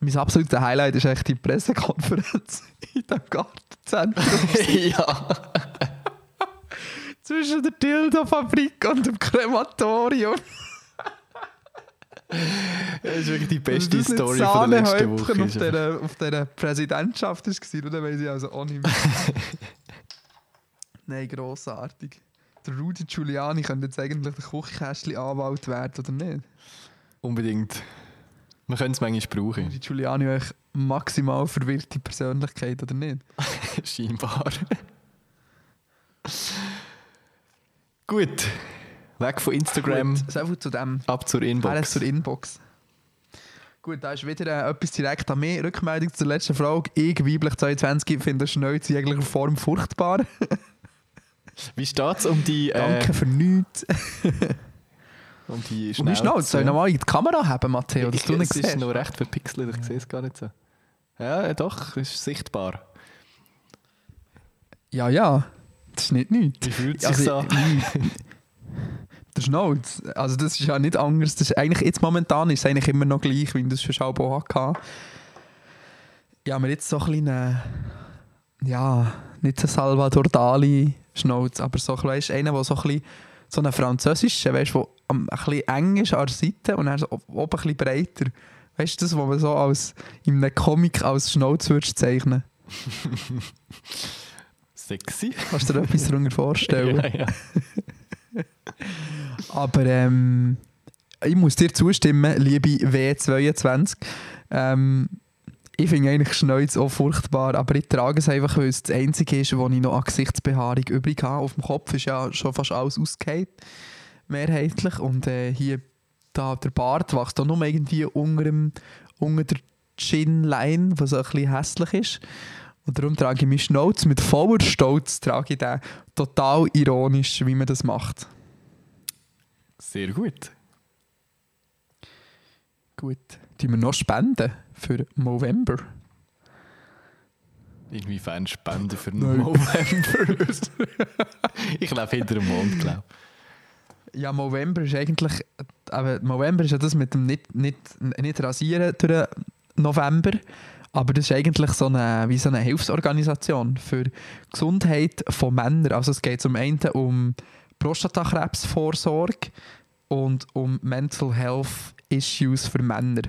[SPEAKER 5] mein absolutes Highlight ist eigentlich die Pressekonferenz in dem Gartenzentrum.
[SPEAKER 6] ja.
[SPEAKER 5] Zwischen der Dildo-Fabrik und dem Krematorium.
[SPEAKER 6] Das ist wirklich die beste Story von der letzten Woche.
[SPEAKER 5] Auf dieser, auf dieser Präsidentschaft war. Und dann weiss ich also auch nicht mehr. Nein, grossartig. Der Rudy Giuliani könnte jetzt eigentlich der Küchenkästchen-Anwalt werden, oder nicht?
[SPEAKER 6] Unbedingt. Man könnte es manchmal brauchen.
[SPEAKER 5] Rudy Giuliani ist maximal verwirrte Persönlichkeit, oder nicht?
[SPEAKER 6] Scheinbar. Gut. Weg von Instagram,
[SPEAKER 5] Gut, so viel zu dem.
[SPEAKER 6] ab zur
[SPEAKER 5] Alles
[SPEAKER 6] Inbox.
[SPEAKER 5] zur Inbox. Gut, da ist wieder äh, etwas direkt an mich. Rückmeldung zur letzten Frage. Ich, weiblich 22, finde Schnäuze in jeglicher Form furchtbar.
[SPEAKER 6] Wie steht es um die, äh,
[SPEAKER 5] Danke für nichts.
[SPEAKER 6] um die
[SPEAKER 5] Und wie schnell? Soll ich nochmal in die Kamera haben, Matteo, dass
[SPEAKER 6] Ich,
[SPEAKER 5] du nicht
[SPEAKER 6] es ist noch recht verpixelt, ich sehe es gar nicht so. Ja, doch, ist sichtbar.
[SPEAKER 5] Ja, ja. Das ist nicht nichts.
[SPEAKER 6] Wie fühlt es
[SPEAKER 5] Also,
[SPEAKER 6] sich an?
[SPEAKER 5] Der Schnauz. Also das ist ja nicht anders. Das ist eigentlich, jetzt momentan ist es eigentlich immer noch gleich, wie ich das schon Schaubo hatte. Habe mir jetzt so ein kleinen, ja, nicht so Salvador Dali Schnauz, aber so, weißt, einer, der so ein bisschen, so einen französischen, weißt, der am- ein bisschen eng ist an der Seite und dann so oben ein bisschen breiter. Weißt du, das, was man so als, in einem Comic als Schnauz würdest zeichnen
[SPEAKER 6] Sexy.
[SPEAKER 5] Kannst du dir etwas darunter vorstellen?
[SPEAKER 6] ja, ja.
[SPEAKER 5] Aber ähm, ich muss dir zustimmen, liebe W22. Ähm, ich finde eigentlich Schneuz auch furchtbar, aber ich trage es einfach, weil es das Einzige ist, wo ich noch an Gesichtsbehaarung übrig habe. Auf dem Kopf ist ja schon fast alles ausgehend, mehrheitlich. Und äh, hier, da, der Bart wächst auch nur irgendwie unter, dem, unter der Chinline, was ein bisschen hässlich ist. Und darum trage ich meinen Schnauz mit voller Stolz, trage ich den total ironisch, wie man das macht.
[SPEAKER 6] Sehr gut.
[SPEAKER 5] Gut. Die wir noch spenden für November.
[SPEAKER 6] Inwiefern Spenden für. November? ich lebe hinter dem Mond, glaube
[SPEAKER 5] Ja, November ist eigentlich. Aber November ist ja das mit dem nicht, nicht, nicht rasieren durch November. Aber das ist eigentlich so eine, wie so eine Hilfsorganisation für Gesundheit von Männern. Also es geht zum einen um Prostatakrebsvorsorge und um Mental Health Issues für Männer.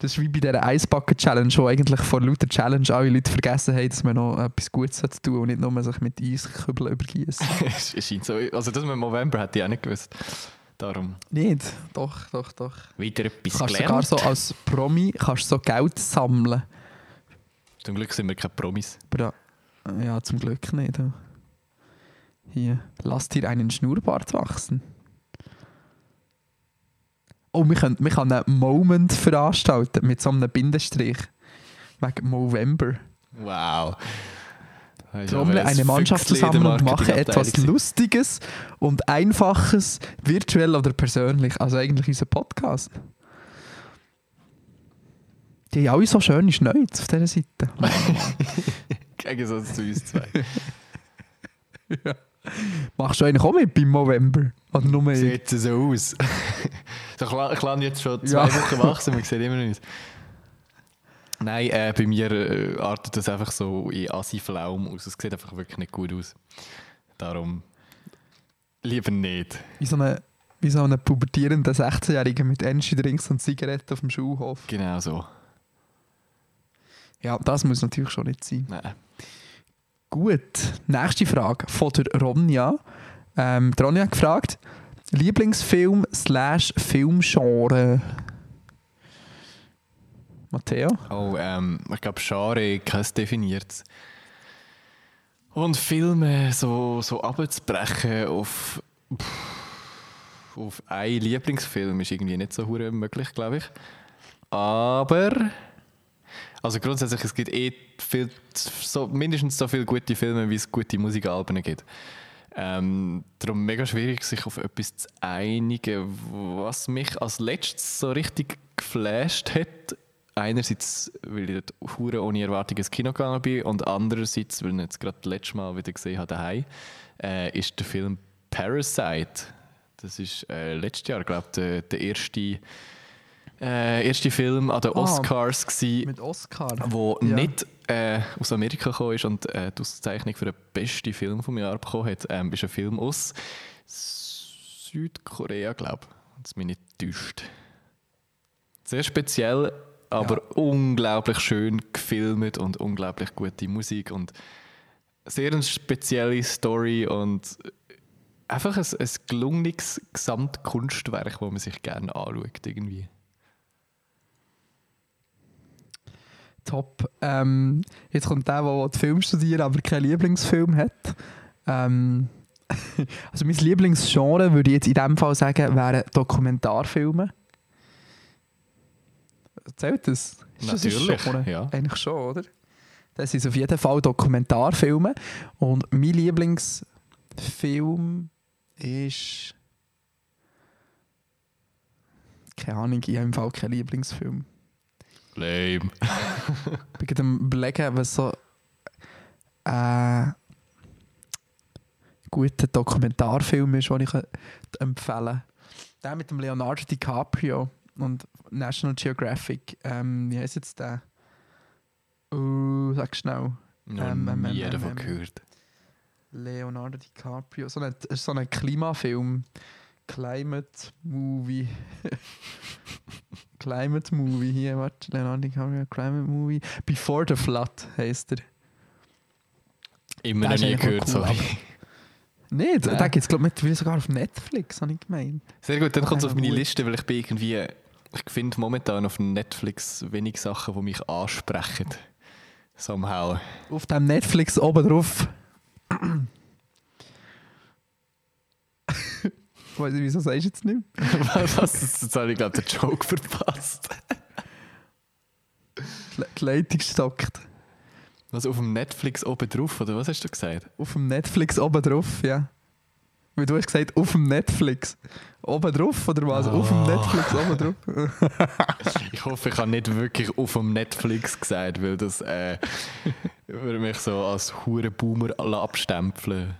[SPEAKER 5] Das ist wie bei dieser Ice Bucket Challenge, wo eigentlich vor lauter Challenge alle Leute vergessen haben, dass man noch etwas Gutes tun sollte und nicht nur sich mit Eiskübeln übergießen.
[SPEAKER 6] scheint so. Also, dass man im November hätte ich auch nicht gewusst. Darum
[SPEAKER 5] nicht? Doch, doch, doch.
[SPEAKER 6] wieder etwas
[SPEAKER 5] kannst
[SPEAKER 6] gelernt.
[SPEAKER 5] sogar so als Promi kannst so Geld sammeln.
[SPEAKER 6] Zum Glück sind wir keine Promis.
[SPEAKER 5] Aber ja, zum Glück nicht. Hier, lass dir einen Schnurrbart wachsen. Oh, wir können, wir können einen Moment veranstalten mit so einem Bindestrich. Wegen November.
[SPEAKER 6] Wow.
[SPEAKER 5] Trommle eine Mannschaft zusammen und mache etwas Lustiges und Einfaches, virtuell oder persönlich. Also eigentlich unser Podcast. Die haben alle so schöne Schnäuze auf dieser Seite.
[SPEAKER 6] Gegensatz zu uns zwei.
[SPEAKER 5] Machst du eigentlich auch mit beim November? Oder nur?
[SPEAKER 6] Sieht so aus. so ich lerne jetzt schon zwei
[SPEAKER 5] Ja.
[SPEAKER 6] Wochen wachsen, man sieht immer noch nicht. Nein, äh, bei mir äh, artet das einfach so in Assi-Flaum aus. Es sieht einfach wirklich nicht gut aus. Darum lieber nicht.
[SPEAKER 5] Wie so ein wie so pubertierender 16-Jähriger mit Energy-Drinks und Zigaretten auf dem Schulhof.
[SPEAKER 6] Genau so.
[SPEAKER 5] Ja, das muss natürlich schon nicht sein.
[SPEAKER 6] Nein.
[SPEAKER 5] Gut, nächste Frage von der Ronja. Ähm, die Ronja hat gefragt, Lieblingsfilm slash Filmgenre? Matteo?
[SPEAKER 6] Oh, ähm, ich glaube, Genre kein definiert. Und Filme so, so abzubrechen auf, pff, auf einen Lieblingsfilm ist irgendwie nicht so möglich, glaube ich. Aber also grundsätzlich es gibt eh viel, so, mindestens so viele gute Filme, wie es gute Musikalben gibt. Ähm, darum mega schwierig, sich auf etwas zu einigen. Was mich als letztes so richtig geflasht hat. Einerseits, weil ich dort hure ohne Erwartung ins Kino gegangen bin und andererseits, weil ich jetzt gerade das letzte Mal wieder gesehen habe daheim, äh, ist der Film Parasite. Das ist äh, letztes Jahr, glaube ich, der, der erste, äh, erste Film an den
[SPEAKER 5] Ah,
[SPEAKER 6] Oscars gewesen,
[SPEAKER 5] Mit Oscar.
[SPEAKER 6] wo
[SPEAKER 5] Ja.
[SPEAKER 6] nicht äh, aus Amerika gekommen ist und äh, die Auszeichnung für den besten Film vom Jahr bekommen hat, ähm, ist ein Film aus Südkorea, glaube ich, es mich nicht täuscht. Sehr speziell, aber unglaublich schön gefilmt und unglaublich gute Musik und sehr eine spezielle Story und einfach ein, ein gelungenes Gesamtkunstwerk, das man sich gerne anschaut irgendwie.
[SPEAKER 5] Top. Ähm, jetzt kommt der, der Film studiert, aber keinen Lieblingsfilm hat. Ähm, also mein Lieblingsgenre, würde ich jetzt in diesem Fall sagen, wären Dokumentarfilme. Zählt das? Ist das
[SPEAKER 6] Natürlich,
[SPEAKER 5] Genre?
[SPEAKER 6] ja.
[SPEAKER 5] Eigentlich schon, oder? Das sind auf jeden Fall Dokumentarfilme. Und mein Lieblingsfilm ist... Keine Ahnung, ich habe im Fall keinen Lieblingsfilm.
[SPEAKER 6] Lame.
[SPEAKER 5] Gerade am überlegen, was so ein guter Dokumentarfilm ist, den ich empfehlen kann. Der mit dem Leonardo DiCaprio und National Geographic. Ähm, wie heißt jetzt der? Uh, sag schnell. Ähm, ähm,
[SPEAKER 6] nie davon
[SPEAKER 5] ähm,
[SPEAKER 6] gehört.
[SPEAKER 5] Leonardo DiCaprio. So ein, so ein Klimafilm. Climate Movie. Climate Movie. Hier, warte. Leonardo DiCaprio, Climate Movie. Before the Flood heisst er.
[SPEAKER 6] Immer noch nie gehört,
[SPEAKER 5] cool,
[SPEAKER 6] sorry.
[SPEAKER 5] Nein,
[SPEAKER 6] Nein.
[SPEAKER 5] da gibt es glaube ich mittlerweile sogar auf Netflix, habe ich gemeint.
[SPEAKER 6] Sehr gut, dann kommt es auf meine
[SPEAKER 5] gut.
[SPEAKER 6] Liste, weil ich bin irgendwie, ich finde momentan auf Netflix wenig Sachen, die mich ansprechen. Somehow.
[SPEAKER 5] Auf dem Netflix oben drauf. Ich weiß nicht, wieso sagst du jetzt nicht?
[SPEAKER 6] Was? Jetzt habe ich glaube den Joke verpasst.
[SPEAKER 5] Die Le- Die Leitung stockt.
[SPEAKER 6] Was auf dem Netflix oben drauf, oder was hast du gesagt?
[SPEAKER 5] Auf dem Netflix oben drauf, ja. Weil du hast gesagt, auf dem Netflix. Oben drauf oder was? Auf dem
[SPEAKER 6] Oh.
[SPEAKER 5] Netflix oben drauf.
[SPEAKER 6] Ich hoffe, ich habe nicht wirklich auf dem Netflix gesagt, weil das äh, würde mich so als hure Boomer abstempeln.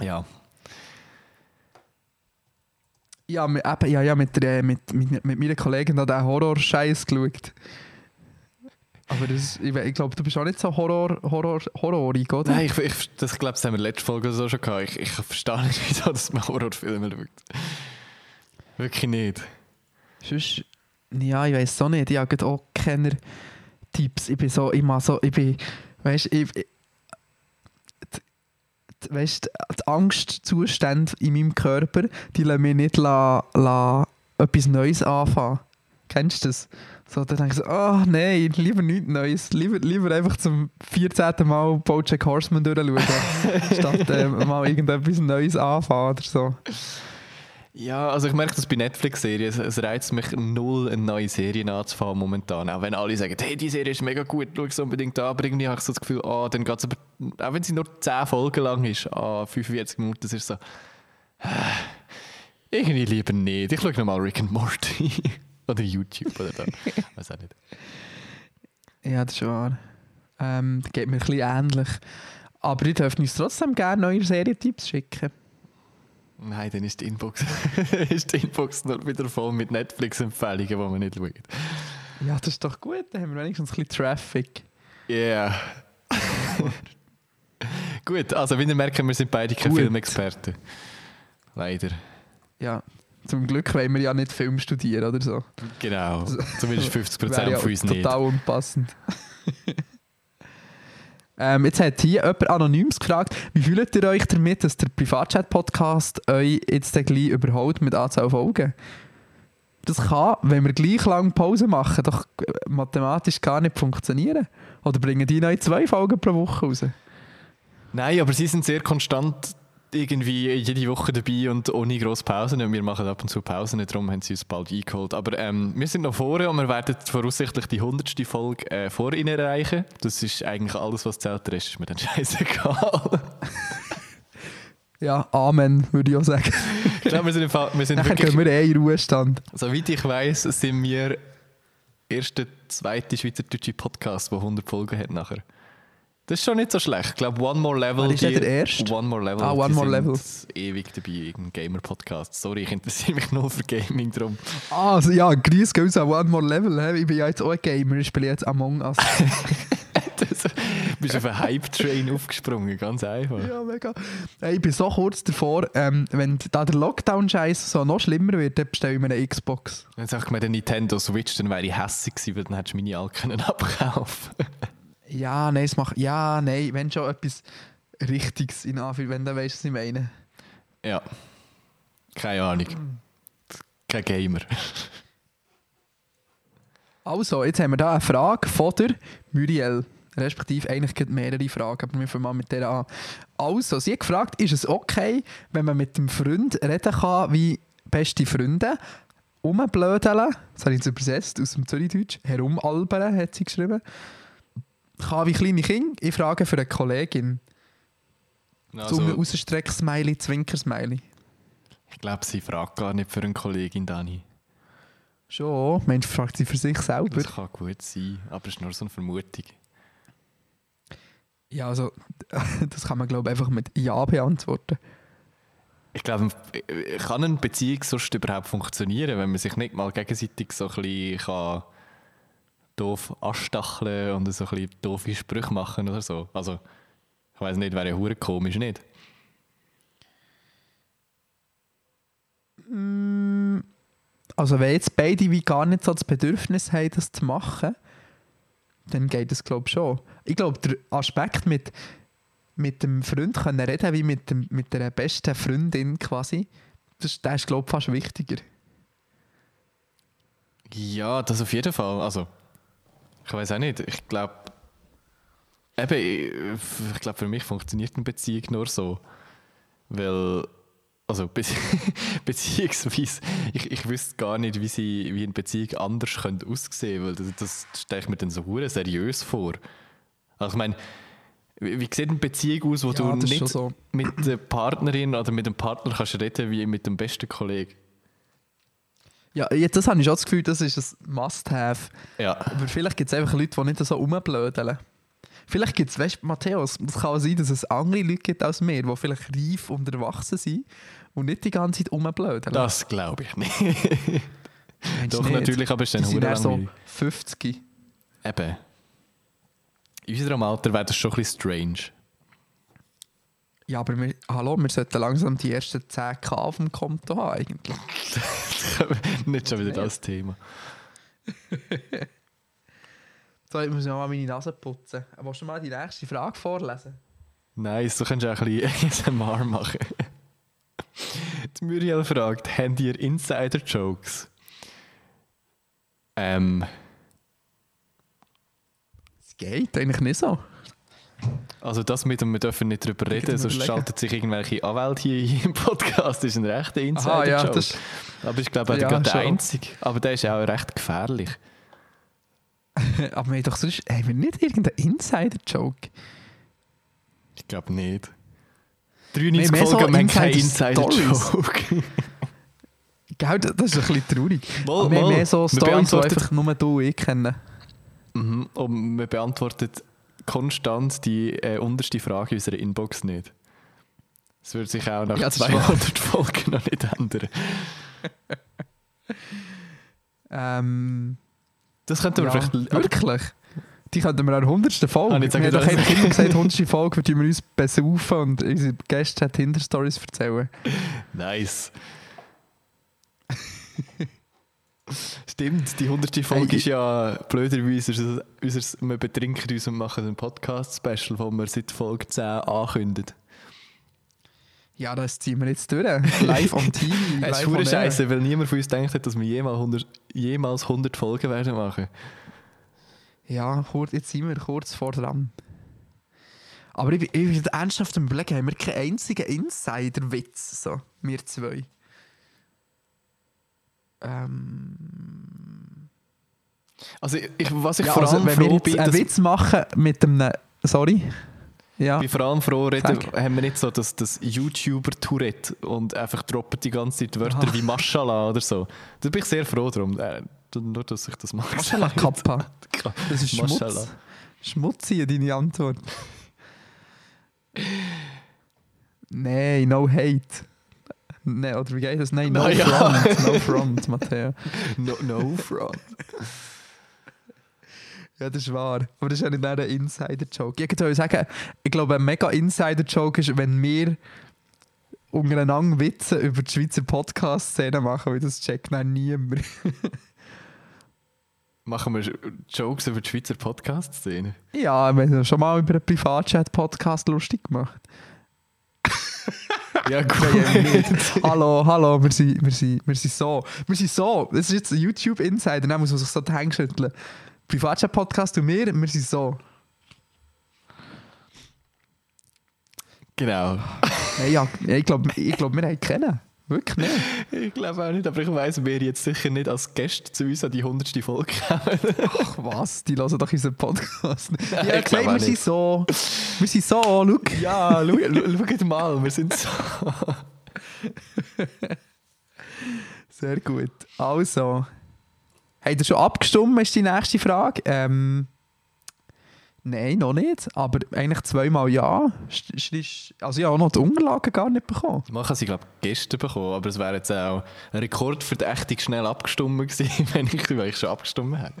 [SPEAKER 6] Ja.
[SPEAKER 5] Ja, mit, eben, ja, ja mit, der, mit, mit, mit meiner Kollegin da den Horror-Scheiß geschaut. Aber das, ich, ich glaube, du bist auch nicht so Horror, Horror, horrorig, oder?
[SPEAKER 6] Nein, ich, ich, das, ich glaube, das haben wir letzte Folge so schon gehabt. Ich, ich verstehe nicht, wieso dass man Horrorfilme schaut. Wirklich nicht.
[SPEAKER 5] Sonst, ja, ich weiß so nicht. Ich habe auch keine Tipps. Ich bin so immer so, ich bin, weißt ich, ich die- weißt, die Angstzustände in meinem Körper, die lassen mich nicht la, la, etwas Neues anfangen. Kennst du das? So, dann denke ich so, oh nein, lieber nichts Neues. Lieber, lieber einfach zum 14. Mal Bojack Horseman durchschauen, statt äh, mal irgendetwas Neues anfangen oder so.
[SPEAKER 6] Ja, also ich merke das bei Netflix-Serien. Es, es reizt mich null, eine neue Serie anzufangen momentan. Auch wenn alle sagen, hey, die Serie ist mega gut, schau es unbedingt an. Aber irgendwie habe ich so das Gefühl, ah, dann geht es aber, auch wenn sie nur 10 Folgen lang ist, ah, 45 Minuten, das ist so, äh, irgendwie lieber nicht. Ich schaue nochmal Rick and Morty. oder YouTube oder da. Weiß auch nicht.
[SPEAKER 5] Ja, das ist wahr. Ähm, das geht mir ein bisschen ähnlich. Aber ihr dürft uns trotzdem gerne neue Serientipps schicken.
[SPEAKER 6] Nein, dann ist die Inbox, ist die Inbox nur wieder voll mit Netflix-Empfehlungen, die man nicht schaut.
[SPEAKER 5] Ja, das ist doch gut. Dann haben wir wenigstens ein bisschen Traffic.
[SPEAKER 6] Yeah. Gut, also wie ihr merkt, wir sind beide keine. Filmexperten. Leider.
[SPEAKER 5] Ja, zum Glück wollen wir ja nicht Film studieren oder so.
[SPEAKER 6] Genau. Zumindest 50%
[SPEAKER 5] Wäre ja
[SPEAKER 6] von uns nicht.
[SPEAKER 5] total unpassend. Ähm, jetzt hat hier jemand Anonyms gefragt, wie fühlt ihr euch damit, dass der Privatchat-Podcast euch jetzt gleich überholt mit Anzahl Folgen? Das kann, wenn wir gleich lang Pause machen, doch äh, mathematisch gar nicht funktionieren. Oder bringen die neu zwei Folgen pro Woche raus?
[SPEAKER 6] Nein, aber sie sind sehr konstant irgendwie jede Woche dabei und ohne grosse Pausen. Und wir machen ab und zu Pausen, darum haben sie uns bald eingeholt. Aber ähm, wir sind noch vorne und wir werden voraussichtlich die 100. Folge äh, vor ihnen erreichen. Das ist eigentlich alles, was zählt. Der Rest ist mir dann scheißegal.
[SPEAKER 5] Ja, Amen, würde ich auch sagen.
[SPEAKER 6] Ich glaube, wir sind, im Fall, wir sind
[SPEAKER 5] Nachher
[SPEAKER 6] wirklich,
[SPEAKER 5] gehen wir eh in Ruhestand.
[SPEAKER 6] soweit ich weiß, sind wir erste, zweite schweizerdeutsche Podcast, der 100 Folgen hat nachher. Das ist schon nicht so schlecht. Ich glaube, One More Level.
[SPEAKER 5] Ist denn der Erste?
[SPEAKER 6] One More Level.
[SPEAKER 5] Ah, One
[SPEAKER 6] die
[SPEAKER 5] More Level.
[SPEAKER 6] ewig dabei im Gamer-Podcast. Sorry, ich interessiere mich nur für Gaming drum.
[SPEAKER 5] Ah, also, ja, grüß Gott an One More Level. hä? Ich bin ja jetzt auch ein Gamer, ich spiele jetzt Among Us.
[SPEAKER 6] Du bist auf einen Hype-Train aufgesprungen, ganz einfach.
[SPEAKER 5] ja, mega. Hey, ich bin so kurz davor, ähm, wenn da der Lockdown-Scheiß so noch schlimmer wird, dann bestelle ich mir eine Xbox.
[SPEAKER 6] Wenn ich mir den Nintendo Switch, dann wäre ich hässlich gewesen, weil dann hättest du meine alle können abkaufen
[SPEAKER 5] Ja, nein, es macht. Ja, nein, wenn schon etwas Richtiges in Anführungszeichen, wenn du weißt, was ich meine.
[SPEAKER 6] Ja. Keine Ahnung. Kein Gamer.
[SPEAKER 5] Also, jetzt haben wir da eine Frage von der Muriel. Respektive eigentlich mehrere Fragen, aber wir fangen mal mit der an. Also, sie hat gefragt, ist es okay, wenn man mit dem Freund reden kann wie beste Freunde? Umblödeln, das habe ich jetzt übersetzt aus dem Zürichdeutsch, herumalbern, hat sie geschrieben. Kann wie kleine Kinder, ich frage für eine Kollegin. Also, Zunge
[SPEAKER 6] Also,
[SPEAKER 5] rausstreck-Smiley, Zwinker-Smiley.
[SPEAKER 6] ich glaube, sie fragt gar nicht für eine Kollegin, Dani.
[SPEAKER 5] Schon, Mensch, fragt sie für sich selber.
[SPEAKER 6] Das kann gut sein, aber es ist nur so eine Vermutung.
[SPEAKER 5] Ja, also, das kann man, glaube ich, einfach mit Ja beantworten.
[SPEAKER 6] Ich glaube, kann eine Beziehung sonst überhaupt funktionieren, wenn man sich nicht mal gegenseitig so ein bisschen kann doof anstacheln und so ein bisschen doofe Sprüche machen oder so? Also, ich weiß nicht, wäre ja hure komisch, nicht?
[SPEAKER 5] Also wenn jetzt beide wie gar nicht so das Bedürfnis haben, das zu machen, dann geht es glaube ich schon. Ich glaube, der Aspekt mit, mit dem Freund können reden, wie mit, dem, mit der besten Freundin quasi, das, der ist glaube ich fast wichtiger.
[SPEAKER 6] Ja, das auf jeden Fall. Also, ich weiß auch nicht. Ich glaube, eben, ich, glaube, für mich funktioniert eine Beziehung nur so. Weil, also, Be beziehungsweise, ich, ich wüsste gar nicht, wie, sie, wie eine Beziehung anders könnte aussehen könnte, weil das, das stelle ich mir dann so seriös vor. Also, ich meine, wie, wie sieht eine Beziehung aus, wo
[SPEAKER 5] Ja,
[SPEAKER 6] du nicht
[SPEAKER 5] so.
[SPEAKER 6] mit der Partnerin oder mit dem Partner kannst reden wie mit dem besten Kollegen?
[SPEAKER 5] Ja, jetzt, das habe ich schon das Gefühl, das ist ein Must-Have.
[SPEAKER 6] Ja.
[SPEAKER 5] Aber vielleicht gibt es einfach Leute, die nicht so rumblödeln. Vielleicht gibt es, weißt du, Matthäus, es kann sein, dass es andere Leute gibt als wir, die vielleicht reif und erwachsen sind und nicht die ganze Zeit rumblödeln.
[SPEAKER 6] Das glaube ich nicht. Doch,
[SPEAKER 5] nicht?
[SPEAKER 6] natürlich, aber es ist dann
[SPEAKER 5] sind so
[SPEAKER 6] langweilig.
[SPEAKER 5] 50.
[SPEAKER 6] Eben. In unserem Alter wäre das schon ein bisschen strange.
[SPEAKER 5] Ja, aber wir, hallo, wir sollten langsam die ersten 10k auf dem Konto haben eigentlich.
[SPEAKER 6] Nicht schon wieder das Thema.
[SPEAKER 5] So, ich muss noch mal meine Nase putzen. Willst du mal die nächste Frage vorlesen?
[SPEAKER 6] Nice, du kannst auch ein bisschen ASMR machen. Die Muriel fragt, habt ihr Insider-Jokes? Ähm,
[SPEAKER 5] Es geht eigentlich nicht so.
[SPEAKER 6] Also das mit dem, wir dürfen nicht drüber reden, sonst schaltet sich irgendwelche Anwälte hier im Podcast. Das ist ein rechter Insider-Joke.
[SPEAKER 5] ja, das,
[SPEAKER 6] aber ich glaube,
[SPEAKER 5] Ja,
[SPEAKER 6] gerade der einzige. Aber der ist auch recht gefährlich.
[SPEAKER 5] aber wir haben doch sonst haben wir nicht irgendeinen Insider-Joke.
[SPEAKER 6] Ich glaube nicht.
[SPEAKER 5] Wir
[SPEAKER 6] 93
[SPEAKER 5] haben mehr so
[SPEAKER 6] Folgen, wir haben keinen. Insider-Joke.
[SPEAKER 5] Gell, das ist ein bisschen traurig.
[SPEAKER 6] Mal,
[SPEAKER 5] Aber wir haben
[SPEAKER 6] mal.
[SPEAKER 5] mehr so
[SPEAKER 6] Wir
[SPEAKER 5] Stories, die einfach nur du und ich kennen.
[SPEAKER 6] Mhm. Und wir beantworten konstant die äh, unterste Frage in unserer Inbox nicht. Das wird sich auch nach
[SPEAKER 5] Ja, das ist
[SPEAKER 6] 200 Folgen noch nicht ändern.
[SPEAKER 5] Ähm,
[SPEAKER 6] Das könnten wir
[SPEAKER 5] ja,
[SPEAKER 6] vielleicht...
[SPEAKER 5] wirklich? Die könnten wir der 100. Folge.
[SPEAKER 6] Ah, sagen,
[SPEAKER 5] haben doch eigentlich immer gesagt, 100. Folge, würden wir uns besaufen und unsere Gäste Tinder-Stories erzählen.
[SPEAKER 6] Nice. Stimmt, die 100. Folge
[SPEAKER 5] Hey,
[SPEAKER 6] ist ja blöderweise unser, unser, wir betrinken uns und machen ein Podcast-Special, wo wir seit Folge 10 ankündigen.
[SPEAKER 5] Ja, das ziehen wir jetzt durch. Live on TV.
[SPEAKER 6] Es ist scheiße, weil niemand von uns denkt hat, dass wir jemals 100, jemals 100 Folgen werden machen.
[SPEAKER 5] Ja, jetzt sind wir kurz vor dran. Aber ich, ich bin ernsthaft am überlegen, haben wir keinen einzigen Insider-Witz, so, wir zwei? Ähm,
[SPEAKER 6] Also ich, was ich
[SPEAKER 5] ja,
[SPEAKER 6] vor
[SPEAKER 5] also,
[SPEAKER 6] allem
[SPEAKER 5] wenn wir
[SPEAKER 6] froh bin,
[SPEAKER 5] einen Witz machen mit einem... Sorry? Ja.
[SPEAKER 6] Ich bin vor allem froh, reden, haben wir nicht so das, das YouTuber-Tourette und einfach droppen die ganze Zeit Wörter
[SPEAKER 5] Ah.
[SPEAKER 6] wie Mashallah oder so. Da bin ich sehr froh drum. Äh, nur, dass ich das mache.
[SPEAKER 5] Mashallah Kappa. Das ist Schmutz.
[SPEAKER 6] Mashallah.
[SPEAKER 5] Schmutzig, deine Antwort. Nein, no hate. Nein, oder wie geht das? Nein, no
[SPEAKER 6] Na ja.
[SPEAKER 5] front. No front, Matteo.
[SPEAKER 6] No, no front.
[SPEAKER 5] Ja, das ist wahr. Aber das ist ja nicht ein Insider-Joke. Ich würde sagen, ich glaube, ein mega Insider-Joke ist, wenn wir untereinander Witze über die Schweizer Podcast-Szene machen, weil das checkt dann niemand.
[SPEAKER 6] Machen wir Jokes über die Schweizer Podcast-Szene?
[SPEAKER 5] ja, wir haben schon mal über einen Privatchat-Podcast lustig gemacht.
[SPEAKER 6] Ja,
[SPEAKER 5] nicht. hallo, hallo, wir sind, wir, sind, wir sind so. Wir sind so. Das ist jetzt ein YouTube-Insider, dann muss man sich so die Hände schütteln. Privatchat-Podcast und wir, wir sind so.
[SPEAKER 6] Genau.
[SPEAKER 5] Ja, ich glaube, ich glaub, wir haben kennen. Wirklich nicht.
[SPEAKER 6] Ich glaube auch nicht, aber ich weiss, wer jetzt sicher nicht als Gäste zu uns an die 100. Folge kommen.
[SPEAKER 5] Ach was, die hören doch unseren Podcast. nicht.
[SPEAKER 6] Nein,
[SPEAKER 5] ja,
[SPEAKER 6] ich
[SPEAKER 5] ich
[SPEAKER 6] glaub
[SPEAKER 5] glaube, wir sind so. Wir sind so, schau.
[SPEAKER 6] Ja, schau, schaut mal, wir sind so.
[SPEAKER 5] Sehr gut. Also. Habt ihr schon abgestimmt, ist die nächste Frage. Ähm, nein, noch nicht. Aber eigentlich zweimal ja. Also ich habe auch noch die Unterlagen gar nicht bekommen.
[SPEAKER 6] Man kann sie, glaube ich, gestern bekommen, aber es wäre jetzt auch ein rekordverdächtig schnell abgestimmt gewesen, wenn ich, wenn ich schon abgestimmt hätte.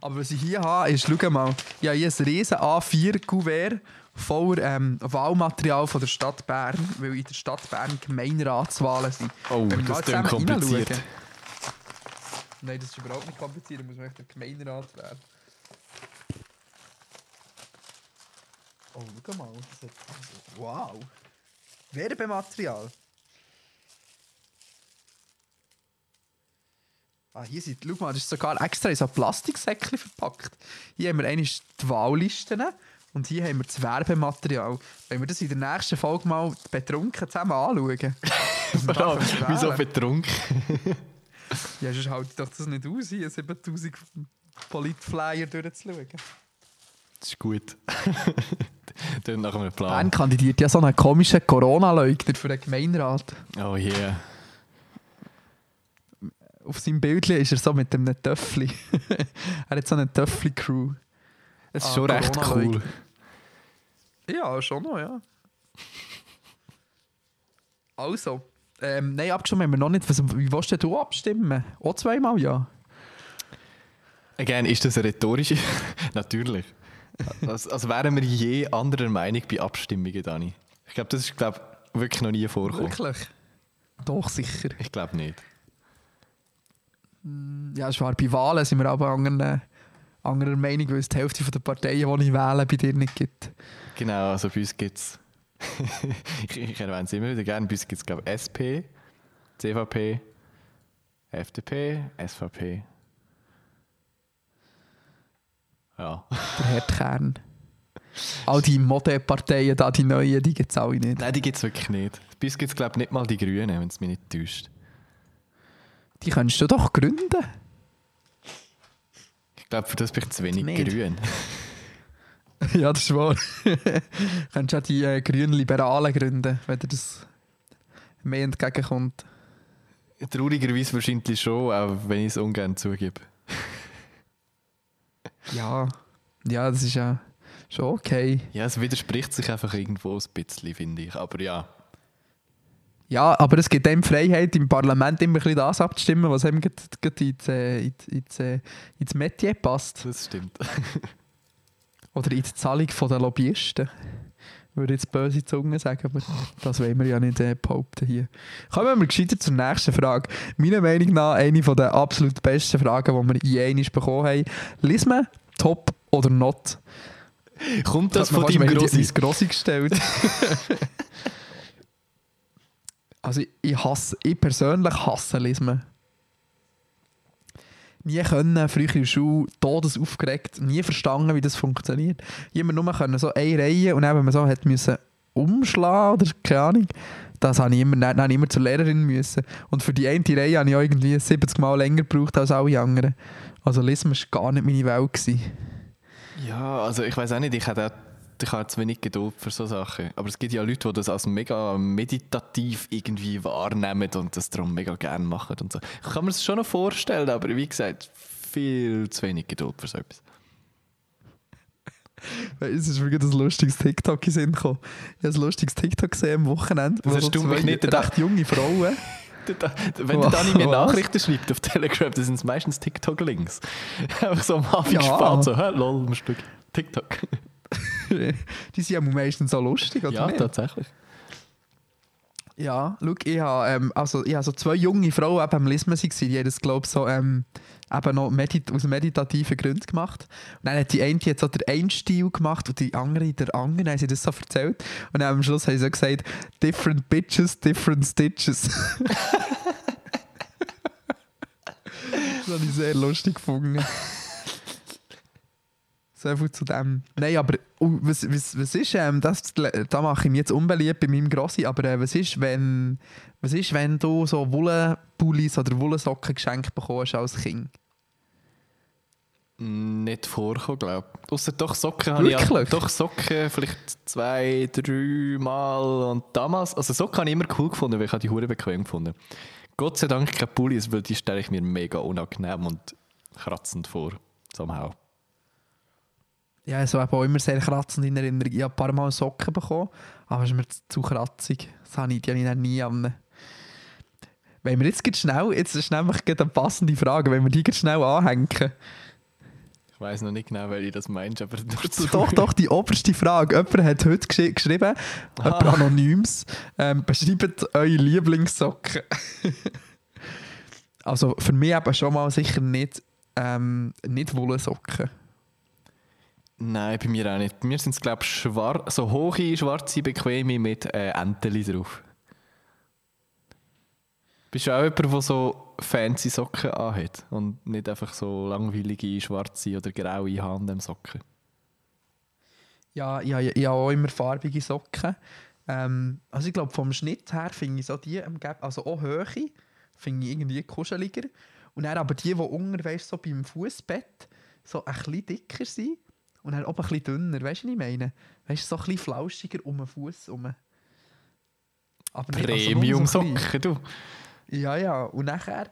[SPEAKER 5] Aber was ich hier habe, ist, schau mal, ich habe hier ein riesen A4-Kuvert voller ähm, Wahlmaterial von der Stadt Bern, weil in der Stadt Bern Gemeinderatswahlen sind.
[SPEAKER 6] Oh,
[SPEAKER 5] Wenn
[SPEAKER 6] das
[SPEAKER 5] zusammen
[SPEAKER 6] kompliziert.
[SPEAKER 5] Nein, das ist überhaupt nicht kompliziert, da muss man echt der Gemeinderat werden. Oh, schau mal. Das hat, wow. Werbematerial. Ah, hier sind, schau mal, das ist sogar extra in so Plastiksäckchen verpackt. Hier haben wir einmal die Wahllisten und hier haben wir das Werbematerial. Wenn wir das in der nächsten Folge mal betrunken zusammen anschauen. können
[SPEAKER 6] wieso betrunken?
[SPEAKER 5] Ja, sonst halte ich doch das nicht aus, hier 7000 Politflyer durchzuschauen.
[SPEAKER 6] Das ist gut. Dann nach einem
[SPEAKER 5] Bern
[SPEAKER 6] Plan.
[SPEAKER 5] kandidiert ja so einen komischen Corona-Leugner für den Gemeinderat.
[SPEAKER 6] Oh yeah.
[SPEAKER 5] Auf seinem Bild ist er so mit einem Töffli. er hat so eine Töffli-Crew.
[SPEAKER 6] Es ist
[SPEAKER 5] Ah,
[SPEAKER 6] schon recht cool.
[SPEAKER 5] Ja, schon noch, ja. Also, ähm, nein, abgestimmt haben wir noch nicht. Was, wie willst denn du abstimmen? Auch zweimal, ja.
[SPEAKER 6] Again, ist das eine rhetorische? Natürlich. Als, als wären wir je anderer Meinung bei Abstimmungen, Dani. Ich glaube, das ist glaub, wirklich noch nie vorgekommen.
[SPEAKER 5] Wirklich? Doch, sicher.
[SPEAKER 6] Ich glaube nicht.
[SPEAKER 5] Ja, es war bei Wahlen sind wir aber anderer, anderer Meinung, weil es die Hälfte der Parteien, die ich wähle, bei dir nicht gibt.
[SPEAKER 6] Genau, also bei uns gibt es. ich, ich erwähne es immer wieder gerne. Bei uns gibt es, glaube ich, SP, CVP, FDP, SVP. Ja.
[SPEAKER 5] Der Herdkern. All die Modellparteien, da, die neuen, die gibt es alle nicht.
[SPEAKER 6] Nein, die gibt es wirklich nicht. Bei uns gibt es, glaube ich, nicht mal die Grünen, wenn es mich nicht täuscht.
[SPEAKER 5] Die könntest du doch gründen.
[SPEAKER 6] Ich glaube, für das bin ich zu wenig
[SPEAKER 5] Nicht.
[SPEAKER 6] grün.
[SPEAKER 5] ja, das ist wahr. könntest du auch die äh, grünen Liberalen gründen, wenn dir das mehr entgegenkommt.
[SPEAKER 6] Traurigerweise wahrscheinlich schon, auch wenn ich es ungern zugebe.
[SPEAKER 5] Ja, ja, das ist ja schon okay.
[SPEAKER 6] Ja, es widerspricht sich einfach irgendwo ein bisschen, finde ich. Aber ja,
[SPEAKER 5] Ja, aber es gibt einem Freiheit, im Parlament immer ein bisschen das abzustimmen, was gerade ins, äh, ins, äh, ins Metier passt.
[SPEAKER 6] das stimmt.
[SPEAKER 5] Oder in die Zahlung der Lobbyisten. Würde jetzt böse Zungen sagen, aber das wollen wir ja nicht äh, behaupten hier. Kommen wir gescheiter zur nächsten Frage. Meiner Meinung nach eine der absolut besten Fragen, die wir je einmal bekommen haben. Lies man top oder not?
[SPEAKER 6] Kommt das
[SPEAKER 5] man
[SPEAKER 6] von deinem Grossi?
[SPEAKER 5] mein Grossi gestellt. also ich, ich hasse, ich persönlich hasse Lesen. Nie können, früher in der Schule, todes aufgeregt, nie verstanden, wie das funktioniert. Immer nur können, so eine Reihe und wenn man so hat müssen umschlagen oder keine Ahnung, das habe ich immer, dann, dann ich immer zur Lehrerin müssen. Und für die eine Reihe habe ich irgendwie 70 Mal länger gebraucht als alle anderen. Also Lesen war gar nicht meine Welt. Gewesen.
[SPEAKER 6] Ja, also ich weiß auch nicht, ich hätte auch ich habe zu wenig Geduld für so Sachen. Aber es gibt ja Leute, die das als mega meditativ irgendwie wahrnehmen und das darum mega gerne machen und so. Ich kann mir das schon noch vorstellen, aber wie gesagt, viel zu wenig Geduld für so etwas.
[SPEAKER 5] Es ist wirklich ein lustiges TikTok gekommen. Ich habe ein lustiges TikTok gesehen am Wochenende.
[SPEAKER 6] Das hast du mich nicht gedacht.
[SPEAKER 5] junge Frauen.
[SPEAKER 6] Wenn der Dani mir? Nachrichten schreibt auf Telegram, dann sind es meistens TikTok-Links. Einfach so am Anfang
[SPEAKER 5] Ja.
[SPEAKER 6] spät, so, hä, lol, ein Stück TikTok.
[SPEAKER 5] die sind ja meistens so lustig, oder
[SPEAKER 6] ja,
[SPEAKER 5] nicht?
[SPEAKER 6] tatsächlich.
[SPEAKER 5] Ja, schau, ich habe, ähm, also, ich habe so zwei junge Frauen eben am Lismen waren, die haben das, glaube ich, so, ähm, eben noch medit aus meditativen Gründen gemacht. Und dann hat die eine die hat so den einen Stil gemacht und die andere der andere, dann haben sie das so erzählt. Und dann am Schluss haben sie so gesagt, different bitches, different stitches. das habe ich sehr lustig gefunden. So viel zu dem. Nein, aber oh, was, was, was ist, ähm, das, da mache ich mich jetzt unbeliebt bei meinem Grossi, aber äh, was, ist, wenn, was ist, wenn du so Wollenpullis oder Wollensocken geschenkt bekommst als Kind?
[SPEAKER 6] Nicht vorkommen, glaube ich. Ausser doch Socken habe ich ja,
[SPEAKER 5] Wirklich?
[SPEAKER 6] doch Socken vielleicht zwei, drei Mal und damals, also Socken habe ich immer cool gefunden, weil ich die Hure bequem gefunden. Gott sei Dank keine Pullis, weil die stelle ich mir mega unangenehm und kratzend vor, somehow.
[SPEAKER 5] Ja, so habe auch immer sehr kratzend in Erinnerung. Ich habe ein paar Mal Socken bekommen, aber es ist mir zu- kratzig. Das habe ich, die habe ich nie an. Wenn wir jetzt schnell, jetzt ist nämlich eine passende Frage, wenn wir die schnell anhängen.
[SPEAKER 6] Ich weiß noch nicht genau, welche das meinst, aber.
[SPEAKER 5] Doch, doch, die oberste Frage. Jemand hat heute geschri geschrieben, jemand
[SPEAKER 6] Ah.
[SPEAKER 5] Anonymes, ähm, beschreibt eure Lieblingssocken. also für mich eben schon mal sicher nicht, ähm, nicht Wollsocken.
[SPEAKER 6] Nein, bei mir auch nicht. Bei mir sind es, glaube ich, so hohe, schwarze, bequeme mit äh, Enteli drauf. Bist du auch jemand, der so fancy Socken anhat und nicht einfach so langweilige, schwarze oder graue H&M-Socken?
[SPEAKER 5] Ja, ich, habe- ich habe auch immer farbige Socken. Ähm, also ich glaube, vom Schnitt her finde ich so die, also auch Höhe, finde ich irgendwie kuscheliger. Und dann aber die, die unter, weißt, so beim Fußbett so ein bisschen dicker sind und dann oben ein bisschen dünner, weißt du, was ich meine? Weißt du, so ein bisschen flauschiger um den Fuß herum. Also.
[SPEAKER 6] Premium-Socken, du.
[SPEAKER 5] Ja, ja. Und nachher,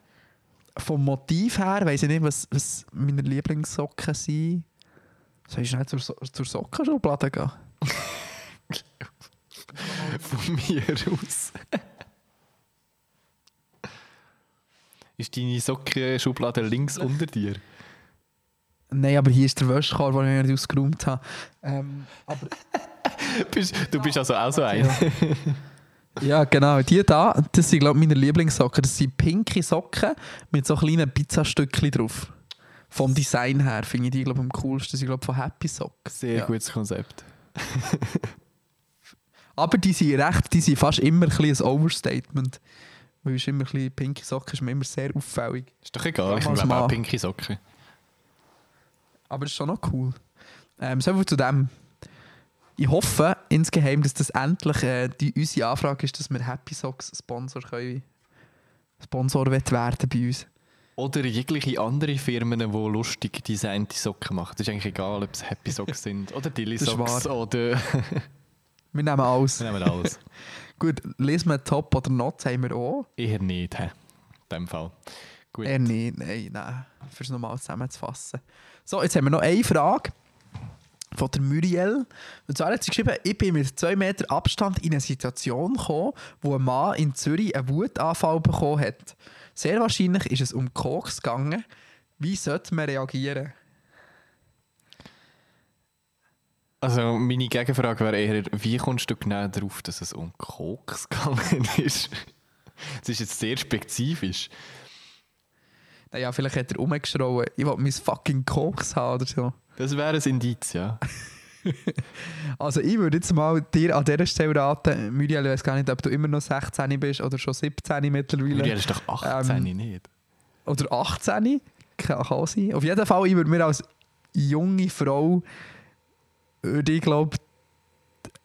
[SPEAKER 5] vom Motiv her, weiss ich nicht, was, was meine Lieblingssocken sind. Soll ich schnell zur, so zur Sockenschublade gehen?
[SPEAKER 6] Von mir aus. Ist deine Sockenschublade links unter dir?
[SPEAKER 5] Nein, aber hier ist der Wäschkorb, den ich nicht ausgeräumt habe. Ähm, aber,
[SPEAKER 6] du bist also auch so ein.
[SPEAKER 5] ja, genau. Die da, das sind, glaube ich, meine Lieblingssocken. Das sind pinke Socken mit so kleinen Pizzastückchen drauf. Vom Design her finde ich die, glaube ich, am coolsten. Das sind, glaube ich, von Happy Sock.
[SPEAKER 6] Sehr
[SPEAKER 5] Ja.
[SPEAKER 6] gutes Konzept.
[SPEAKER 5] Aber die sind recht, die sind fast immer ein, ein Overstatement. Weil es immer ein bisschen, pinke Socken ist mir immer sehr auffällig.
[SPEAKER 6] Ist doch egal, ich nehme auch pinke Socken.
[SPEAKER 5] Aber es ist schon noch cool. Ähm, so viel zu dem. Ich hoffe insgeheim, dass das endlich äh, die, unsere Anfrage ist, dass wir Happy Socks Sponsor können, Sponsor werden bei uns.
[SPEAKER 6] Oder jegliche andere Firmen, die lustig designte Socken machen. Das ist eigentlich egal, ob es Happy Socks sind oder Dilly
[SPEAKER 5] Das
[SPEAKER 6] Socks oder...
[SPEAKER 5] Wir nehmen alles.
[SPEAKER 6] Wir nehmen alles.
[SPEAKER 5] Gut, lesen wir Top oder Not haben wir auch.
[SPEAKER 6] Eher nicht, hä? In dem Fall. Gut.
[SPEAKER 5] Eher nicht, nein, nein. Für es nochmal zusammenzufassen. So, jetzt haben wir noch eine Frage von der Muriel. Und zwar hat sie geschrieben, ich bin mit zwei Meter Abstand in eine Situation gekommen, wo ein Mann in Zürich einen Wutanfall bekommen hat. Sehr wahrscheinlich ist es um Koks gegangen. Wie sollte man reagieren?
[SPEAKER 6] Also meine Gegenfrage wäre eher, wie kommst du genau darauf, dass es um Koks gegangen ist? Das ist jetzt sehr spezifisch.
[SPEAKER 5] Naja, vielleicht hat er umgeschrauen, ich will mein fucking Koks haben oder so.
[SPEAKER 6] Das wäre ein Indiz, ja.
[SPEAKER 5] Also ich würde jetzt mal dir an dieser Stelle raten, Muriel, ich weiß gar nicht, ob du immer noch 16 bist oder schon 17 mittlerweile.
[SPEAKER 6] Muriel ist doch 18,
[SPEAKER 5] Ähm,
[SPEAKER 6] nicht?
[SPEAKER 5] oder 18. Kann kann auch sein. Auf jeden Fall, ich würde mir als junge Frau, würde ich glaube,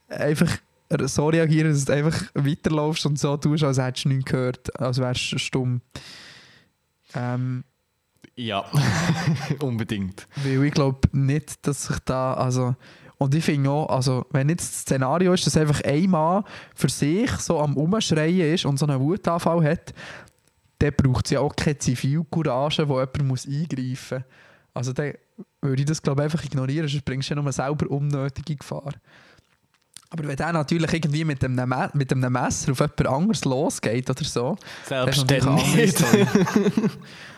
[SPEAKER 5] einfach so reagieren, dass du einfach weiterlaufst und so tust, als hättest du nichts gehört, als wärst du stumm. Ähm,
[SPEAKER 6] Ja, unbedingt.
[SPEAKER 5] weil ich glaube nicht, dass sich da, also, Und ich finde auch, also, wenn jetzt das Szenario ist, dass einfach ein Mann für sich so am Umschreien ist und so einen Wutanfall hat, dann braucht es ja auch keine Zivilcourage, wo jemand muss eingreifen muss. Also dann würde ich das glaube ich einfach ignorieren, sonst bringst du ja nur selber unnötige Gefahr. Aber wenn der natürlich irgendwie mit einem, Me mit einem Messer auf jemand anderes losgeht oder so, dann
[SPEAKER 6] Selbstständig.
[SPEAKER 5] Story.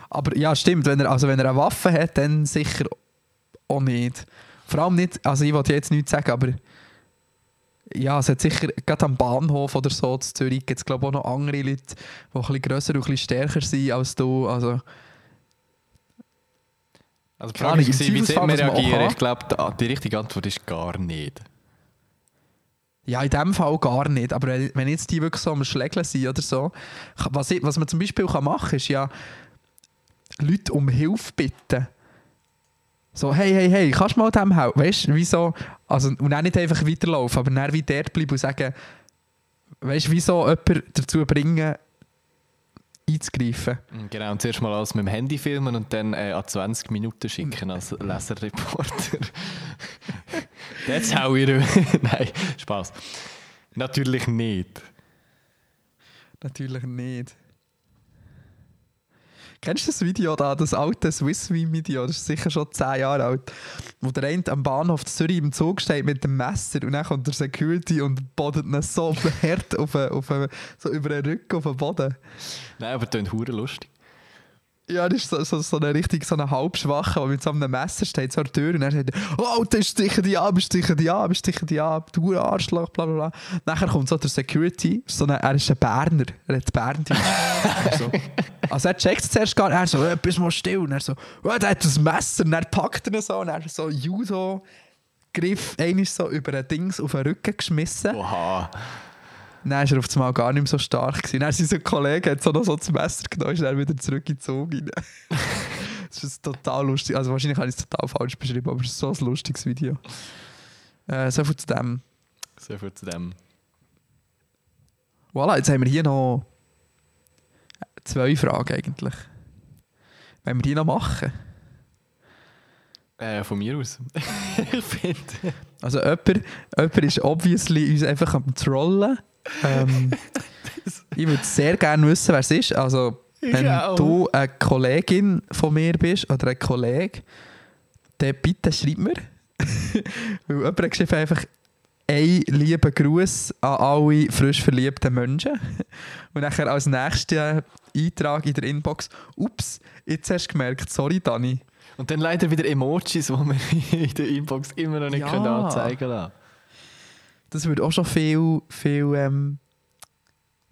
[SPEAKER 5] Aber ja, stimmt, wenn er, also wenn er eine Waffe hat, dann sicher auch nicht. Vor allem nicht, also ich wollte jetzt nichts sagen, aber ja, es hat sicher, gerade am Bahnhof oder so in Zürich gibt es glaube ich auch noch andere Leute, die ein bisschen grösser und ein bisschen stärker sind als du. Also,
[SPEAKER 6] Also die Frage
[SPEAKER 5] im
[SPEAKER 6] wie sollte man reagieren? Ich glaube, die richtige Antwort ist gar nicht.
[SPEAKER 5] Ja, in dem Fall gar nicht. Aber wenn jetzt die wirklich so am Schlägeln sind oder so, was, ich, was man zum Beispiel kann machen kann, ist ja Leute um Hilfe bitten. So, hey, hey, hey, kannst du mal dem helfen? Weißt du, wieso? Also, und dann nicht einfach weiterlaufen, aber dann wie dort bleiben und sagen, weißt du, wieso jemanden dazu bringen, einzugreifen?
[SPEAKER 6] Genau, und zuerst mal alles mit dem Handy filmen und dann äh, an 20 Minuten schicken als Leserreporter. That's how we do Nein, Spaß. Natürlich nicht.
[SPEAKER 5] Natürlich nicht. Kennst du das Video da, das alte Swisswing-Video? Das ist sicher schon 10 Jahre alt. Wo der eine am Bahnhof Zürich im Zug steht mit dem Messer und dann kommt der Security und bodet ihn so hart auf, den- auf, so über den Rücken auf den Boden.
[SPEAKER 6] Nein, aber das hure lustig.
[SPEAKER 5] Ja, das ist so, so, so eine richtig so Halbschwache, der mit so einem Messer steht, an der Tür und dann sagt er, oh, das stichen die ab, stichen die ab, stichen die ab, du Arschloch, bla bla bla. Nachher kommt so der Security, so eine, er ist ein Berner, er hat Berndeutsch. so. Also er checkt es zuerst gar nicht, er so, äh, bist mal still. Und er so, oh, der hat das Messer, und er packt ihn so, und er so Judo, Griff, einmal so über ein Dings auf den Rücken geschmissen.
[SPEAKER 6] Oha.
[SPEAKER 5] Dann war er auf einmal gar nicht mehr so stark. Gewesen. Dann sein Kollege hat so noch so das Messer genommen und ist dann wieder zurück in den Zug rein. das ist total lustig. Also wahrscheinlich habe ich es total falsch beschrieben, aber es ist so ein lustiges Video. Äh, so viel zu dem.
[SPEAKER 6] So viel zu dem.
[SPEAKER 5] Voilà, jetzt haben wir hier noch zwei Fragen eigentlich. Wollen wir die noch machen?
[SPEAKER 6] Äh, von mir aus. ich finde.
[SPEAKER 5] Also jemand, jemand ist obviously uns einfach am Trollen. Ähm, ich würde sehr gerne wissen, wer es ist. Also wenn du eine Kollegin von mir bist oder ein Kollege, dann bitte schreib mir. Weil jemand geschrieben einfach ein lieben Gruß an alle frisch verliebten Menschen. Und nachher als nächsten Eintrag in der Inbox, ups, jetzt hast du gemerkt, sorry Dani.
[SPEAKER 6] Und dann leider wieder Emojis, die wir in der Inbox immer noch nicht
[SPEAKER 5] Ja.
[SPEAKER 6] können anzeigen lassen.
[SPEAKER 5] Das würde auch schon viel, viel, ähm,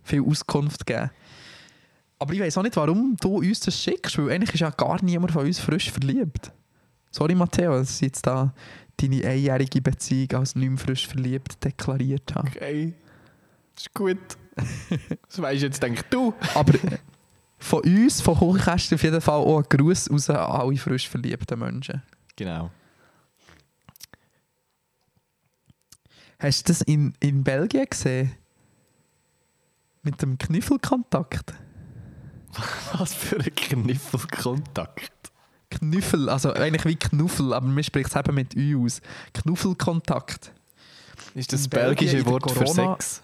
[SPEAKER 5] viel Auskunft geben. Aber ich weiß auch nicht, warum du uns das schickst, weil eigentlich ist ja gar niemand von uns frisch verliebt. Sorry, Matteo, dass ich jetzt da deine einjährige Beziehung als nicht mehr frisch verliebt deklariert habe.
[SPEAKER 6] Okay. Das ist gut. Das weisst jetzt, denk du.
[SPEAKER 5] Aber von uns, von Hochkästchen auf jeden Fall auch ein Gruß raus an alle frisch verliebten Menschen.
[SPEAKER 6] Genau.
[SPEAKER 5] Hast du das in, in Belgien gesehen? Mit dem Knüffelkontakt?
[SPEAKER 6] Was für ein Kniffelkontakt.
[SPEAKER 5] Knüffel, also eigentlich wie Knuffel, aber man spricht es eben mit Ü aus. Knuffelkontakt.
[SPEAKER 6] Ist das
[SPEAKER 5] In
[SPEAKER 6] belgische Wort für
[SPEAKER 5] Corona-
[SPEAKER 6] Sex?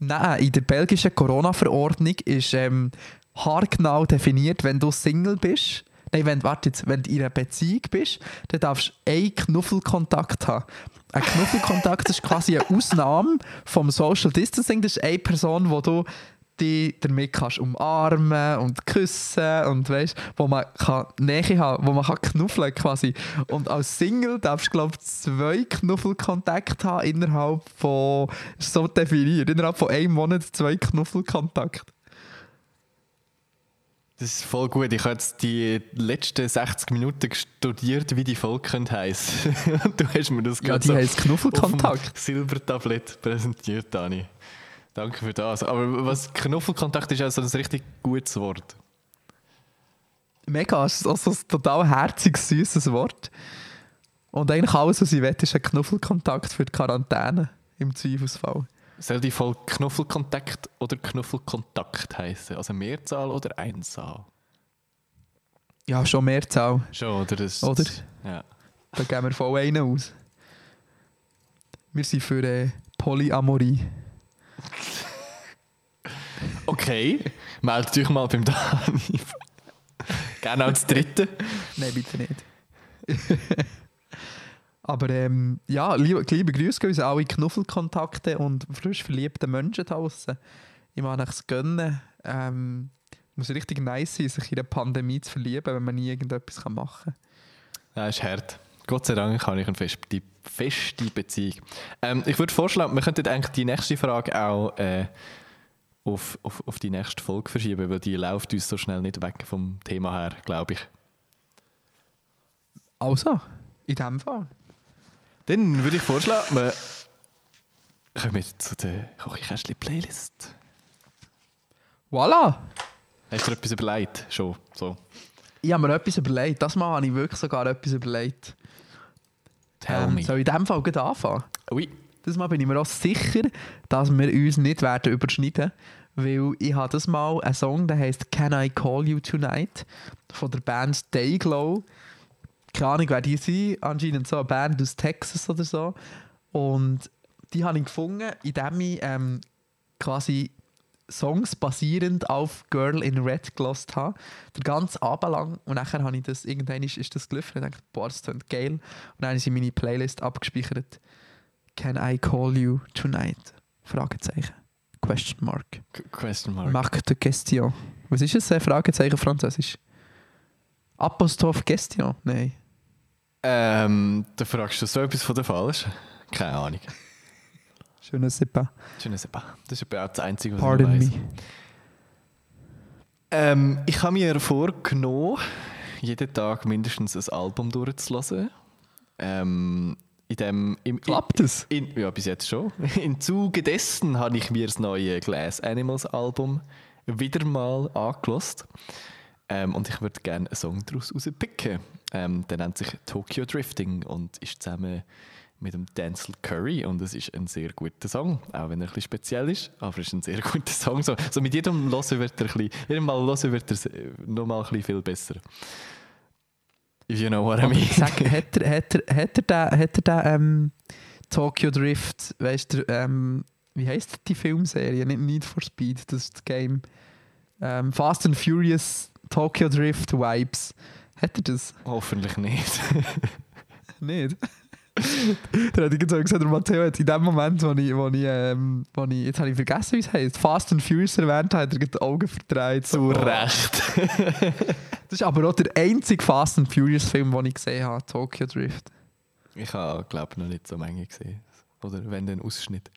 [SPEAKER 5] Nein, in der belgischen Corona-Verordnung ist ähm, haargenau definiert, wenn du Single bist. Nein, wenn, warte jetzt, wenn du in einer Beziehung bist, dann darfst du einen Knuffelkontakt haben. Ein Knuffelkontakt ist quasi eine Ausnahme vom Social Distancing. Das ist eine Person, wo du die damit kannst umarmen und küssen und weißt, wo man kann Nähe haben, wo man kann knuffeln quasi. Und als Single darfst du glaube ich zwei Knuffelkontakte haben innerhalb von so definiert innerhalb von einem Monat zwei Knuffelkontakte.
[SPEAKER 6] Das ist voll gut. Ich habe jetzt die letzten 60 Minuten studiert, wie die Folge. Und du hast mir das
[SPEAKER 5] Ja,
[SPEAKER 6] gerade
[SPEAKER 5] die
[SPEAKER 6] so
[SPEAKER 5] Knuffelkontakt.
[SPEAKER 6] Silbertablett präsentiert, Dani. Danke für das. Aber was Knuffelkontakt ist ja so ein richtig gutes Wort.
[SPEAKER 5] Mega, es ist auch so ein total herziges, süßes Wort. Und eigentlich alles, was ich will, ist ein Knuffelkontakt für die Quarantäne im Zweifelsfall.
[SPEAKER 6] Soll die Folge Knuffelkontakt oder Knuffelkontakt heißen? Also Mehrzahl oder Einzahl?
[SPEAKER 5] Ja, schon Mehrzahl.
[SPEAKER 6] Schon, oder? Das,
[SPEAKER 5] Oder?
[SPEAKER 6] Ja.
[SPEAKER 5] Da geben wir voll einen aus. Wir sind für äh, Polyamorie.
[SPEAKER 6] Okay, meldet euch mal beim Dani. Gerne als Dritte.
[SPEAKER 5] Nein, bitte nicht. Aber ähm, ja, liebe, liebe Grüße gehen uns alle Knuffelkontakte und frisch verliebte Menschen draußen. Ich mag es gönnen. Ähm, muss richtig nice sein, sich in der Pandemie zu verlieben, wenn man nie irgendetwas machen kann.
[SPEAKER 6] Ja, ist hart. Gott sei Dank habe ich eine feste, feste Beziehung. Ähm, ich würde vorschlagen, wir könnten eigentlich die nächste Frage auch äh, auf, auf, auf die nächste Folge verschieben, weil die läuft uns so schnell nicht weg vom Thema her, glaube ich.
[SPEAKER 5] Also, in dem Fall.
[SPEAKER 6] Dann würde ich vorschlagen, wir kommen zu der Kochikästchen-Playlist.
[SPEAKER 5] Voilà!
[SPEAKER 6] Hast du dir etwas überlegt? Schon, so.
[SPEAKER 5] Ich habe mir etwas überlegt. Das Mal habe ich wirklich sogar etwas überlegt.
[SPEAKER 6] Tell
[SPEAKER 5] Ähm,
[SPEAKER 6] me.
[SPEAKER 5] soll ich in dem Fall gleich anfangen?
[SPEAKER 6] Ui.
[SPEAKER 5] Das Mal bin ich mir auch sicher, dass wir uns nicht werden überschneiden weil ich habe das Mal einen Song, der heißt Can I Call You Tonight von der Band Dayglow. Keine Ahnung, wer die sind. Anscheinend so eine Band aus Texas oder so. Und die habe ich gefunden, indem ich ähm, quasi Songs basierend auf Girl in Red gelost habe. Den ganzen Abend lang. Und nachher habe ich das, irgendwann ist, ist das gelaufen und ich dachte, boah, das klingt geil. Und dann habe ich in meine Playlist abgespeichert. Can I call you tonight? Fragezeichen. Question mark.
[SPEAKER 6] Qu- Question mark.
[SPEAKER 5] Marque de question. Was ist es? Fragezeichen Französisch. Apostroph question? Nein.
[SPEAKER 6] Ähm, da fragst du so etwas von der Falsch. Keine Ahnung.
[SPEAKER 5] Ne.
[SPEAKER 6] Je ne sais pas. Das ist etwa auch das Einzige, was
[SPEAKER 5] Pardon
[SPEAKER 6] ich
[SPEAKER 5] me.
[SPEAKER 6] weiß. Ähm, ich habe mir vorgenommen, jeden Tag mindestens ein Album durchzulassen. Ähm, in dem, im,
[SPEAKER 5] Klappt es?
[SPEAKER 6] In, ja, bis jetzt schon. Im Zuge dessen habe ich mir das neue Glass Animals Album wieder mal angelost. Ähm, und ich würde gerne einen Song daraus rauspicken. Ähm, der nennt sich Tokyo Drifting und ist zusammen mit dem Denzel Curry und es ist ein sehr guter Song, auch wenn er ein bisschen speziell ist, aber es ist ein sehr guter Song. So, so mit jedem Hören wird er ein bisschen, jedem Mal hören wird er nochmal ein bisschen viel besser. If you know what I mean.
[SPEAKER 5] Sag, hat er, hat er, hat er den, hat er den ähm, Tokyo Drift, weißt du, ähm, wie heisst die Filmserie? Nicht Need for Speed, das ist das Game. Ähm, Fast and Furious Tokyo Drift Vibes. Hat er das?
[SPEAKER 6] Hoffentlich nicht.
[SPEAKER 5] Nicht? Der hat irgendwie so gesagt, der Matteo hat in dem Moment, wo ich, wo ich, ähm, wo ich jetzt habe ich vergessen, wie es heißt, Fast and Furious erwähnt hat, er die Augen verdreht.
[SPEAKER 6] Zu
[SPEAKER 5] So.
[SPEAKER 6] Recht.
[SPEAKER 5] Das ist aber auch der einzige Fast and Furious Film, den ich gesehen habe, Tokyo Drift.
[SPEAKER 6] Ich habe, glaube noch nicht so Menge gesehen. Oder wenn dann Ausschnitt.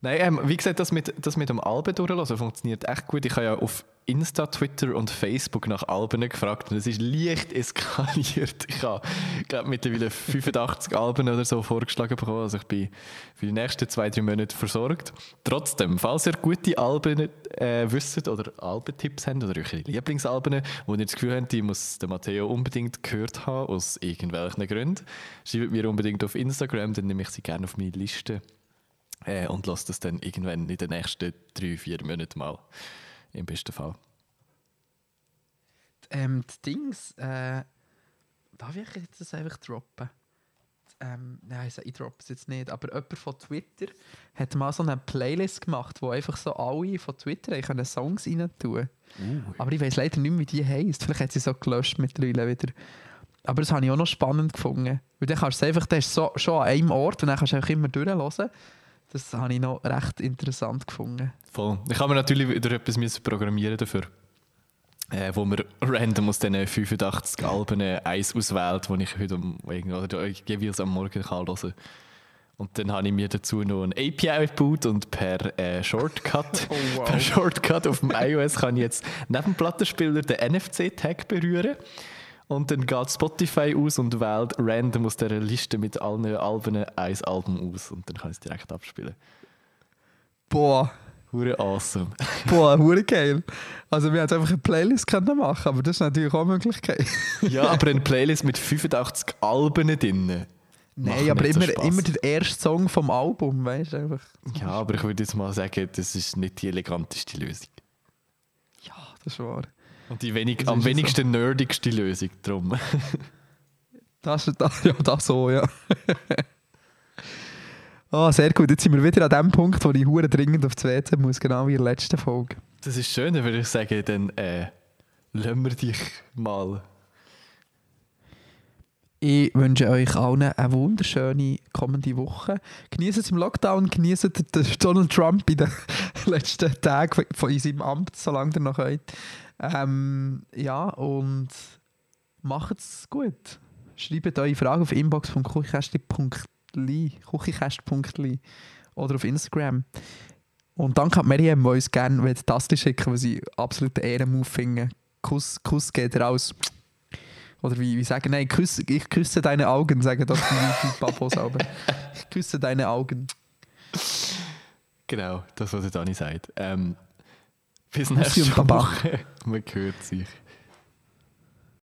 [SPEAKER 6] Nein, ähm, wie gesagt, das mit, das mit dem Alben durchlassen funktioniert echt gut. Ich habe ja auf Insta, Twitter und Facebook nach Alben gefragt und es ist leicht eskaliert. Ich habe, glaube mittlerweile 85 Alben oder so vorgeschlagen bekommen. Also ich bin für die nächsten zwei, drei Monate versorgt. Trotzdem, falls ihr gute Alben äh, wisst oder Albentipps habt oder eure Lieblingsalben, wo ihr das Gefühl habt, die muss der Matteo unbedingt gehört haben, aus irgendwelchen Gründen, schreibt mir unbedingt auf Instagram, dann nehme ich sie gerne auf meine Liste äh, und lasse das dann irgendwann in den nächsten drei, vier Monaten mal. Im besten Fall.
[SPEAKER 5] Ähm, die Dings, äh, darf ich jetzt das einfach droppen? Ähm, nein, ich droppe es jetzt nicht, aber jemand von Twitter hat mal so eine Playlist gemacht, wo einfach so alle von Twitter können Songs rein tun Aber ich weiß leider nicht mehr, wie die heisst. Vielleicht hat sie so gelöscht mittlerweile wieder. Aber das habe ich auch noch spannend gefunden. Weil dann kannst du es einfach, das ist so, schon an einem Ort und dann kannst du einfach immer durchhören. Das habe ich noch recht interessant gefunden.
[SPEAKER 6] Voll. Ich habe mir natürlich wieder etwas müssen programmieren dafür. Äh, wo man random aus diesen 85 Alben äh, eins auswählt, wo ich heute am, oder jeweils am Morgen kann hören kann. Und dann habe ich mir dazu noch ein API gebaut und per äh, Shortcut,
[SPEAKER 5] Oh, wow.
[SPEAKER 6] per Shortcut auf dem iOS kann ich jetzt neben dem Plattenspieler den NFC-Tag berühren. Und dann geht Spotify aus und wählt random aus dieser Liste mit allen Alben ein Album aus. Und dann kann ich es direkt abspielen.
[SPEAKER 5] Boah,
[SPEAKER 6] Hure awesome.
[SPEAKER 5] boah, hure geil. Also wir hätten einfach eine Playlist können machen, aber das ist natürlich auch eine Möglichkeit.
[SPEAKER 6] Ja, aber eine Playlist mit 85 Alben drin.
[SPEAKER 5] Nein, aber immer, immer der erste Song vom Album, weißt du einfach.
[SPEAKER 6] Ja, aber ich würde jetzt mal sagen, das ist nicht die eleganteste Lösung.
[SPEAKER 5] Ja, das ist wahr.
[SPEAKER 6] Und die wenig,
[SPEAKER 5] Das
[SPEAKER 6] am
[SPEAKER 5] ist so.
[SPEAKER 6] wenigsten nerdigste Lösung drum.
[SPEAKER 5] Das ist das, ja, das so, ja. Ah, sehr gut. Jetzt sind wir wieder an dem Punkt, wo ich hure dringend auf die WC muss, genau wie in der letzten Folge.
[SPEAKER 6] Das ist schön, dann würde ich sagen, dann äh, lassen wir dich mal.
[SPEAKER 5] Ich wünsche euch allen eine wunderschöne kommende Woche. Genießt es im Lockdown, genießt Donald Trump in den letzten Tagen von in seinem Amt, solange ihr noch könnt. Ähm, ja, und macht es gut. Schreibt eure Fragen auf inbox.kuchikästli kuchikäst.li oder auf Instagram. Und danke an Miriam, die uns gerne Taste schicken, weil sie absoluten Ehrenmove finden. Kuss, Kuss geht raus. Oder wie, wie sagen, nein, küsse, ich küsse deine Augen, sagen doch die, Papos aber. Ich küsse deine Augen.
[SPEAKER 6] Genau, das, was der Dani sagt. Ähm, bis nächste. Woche. Man hört sich.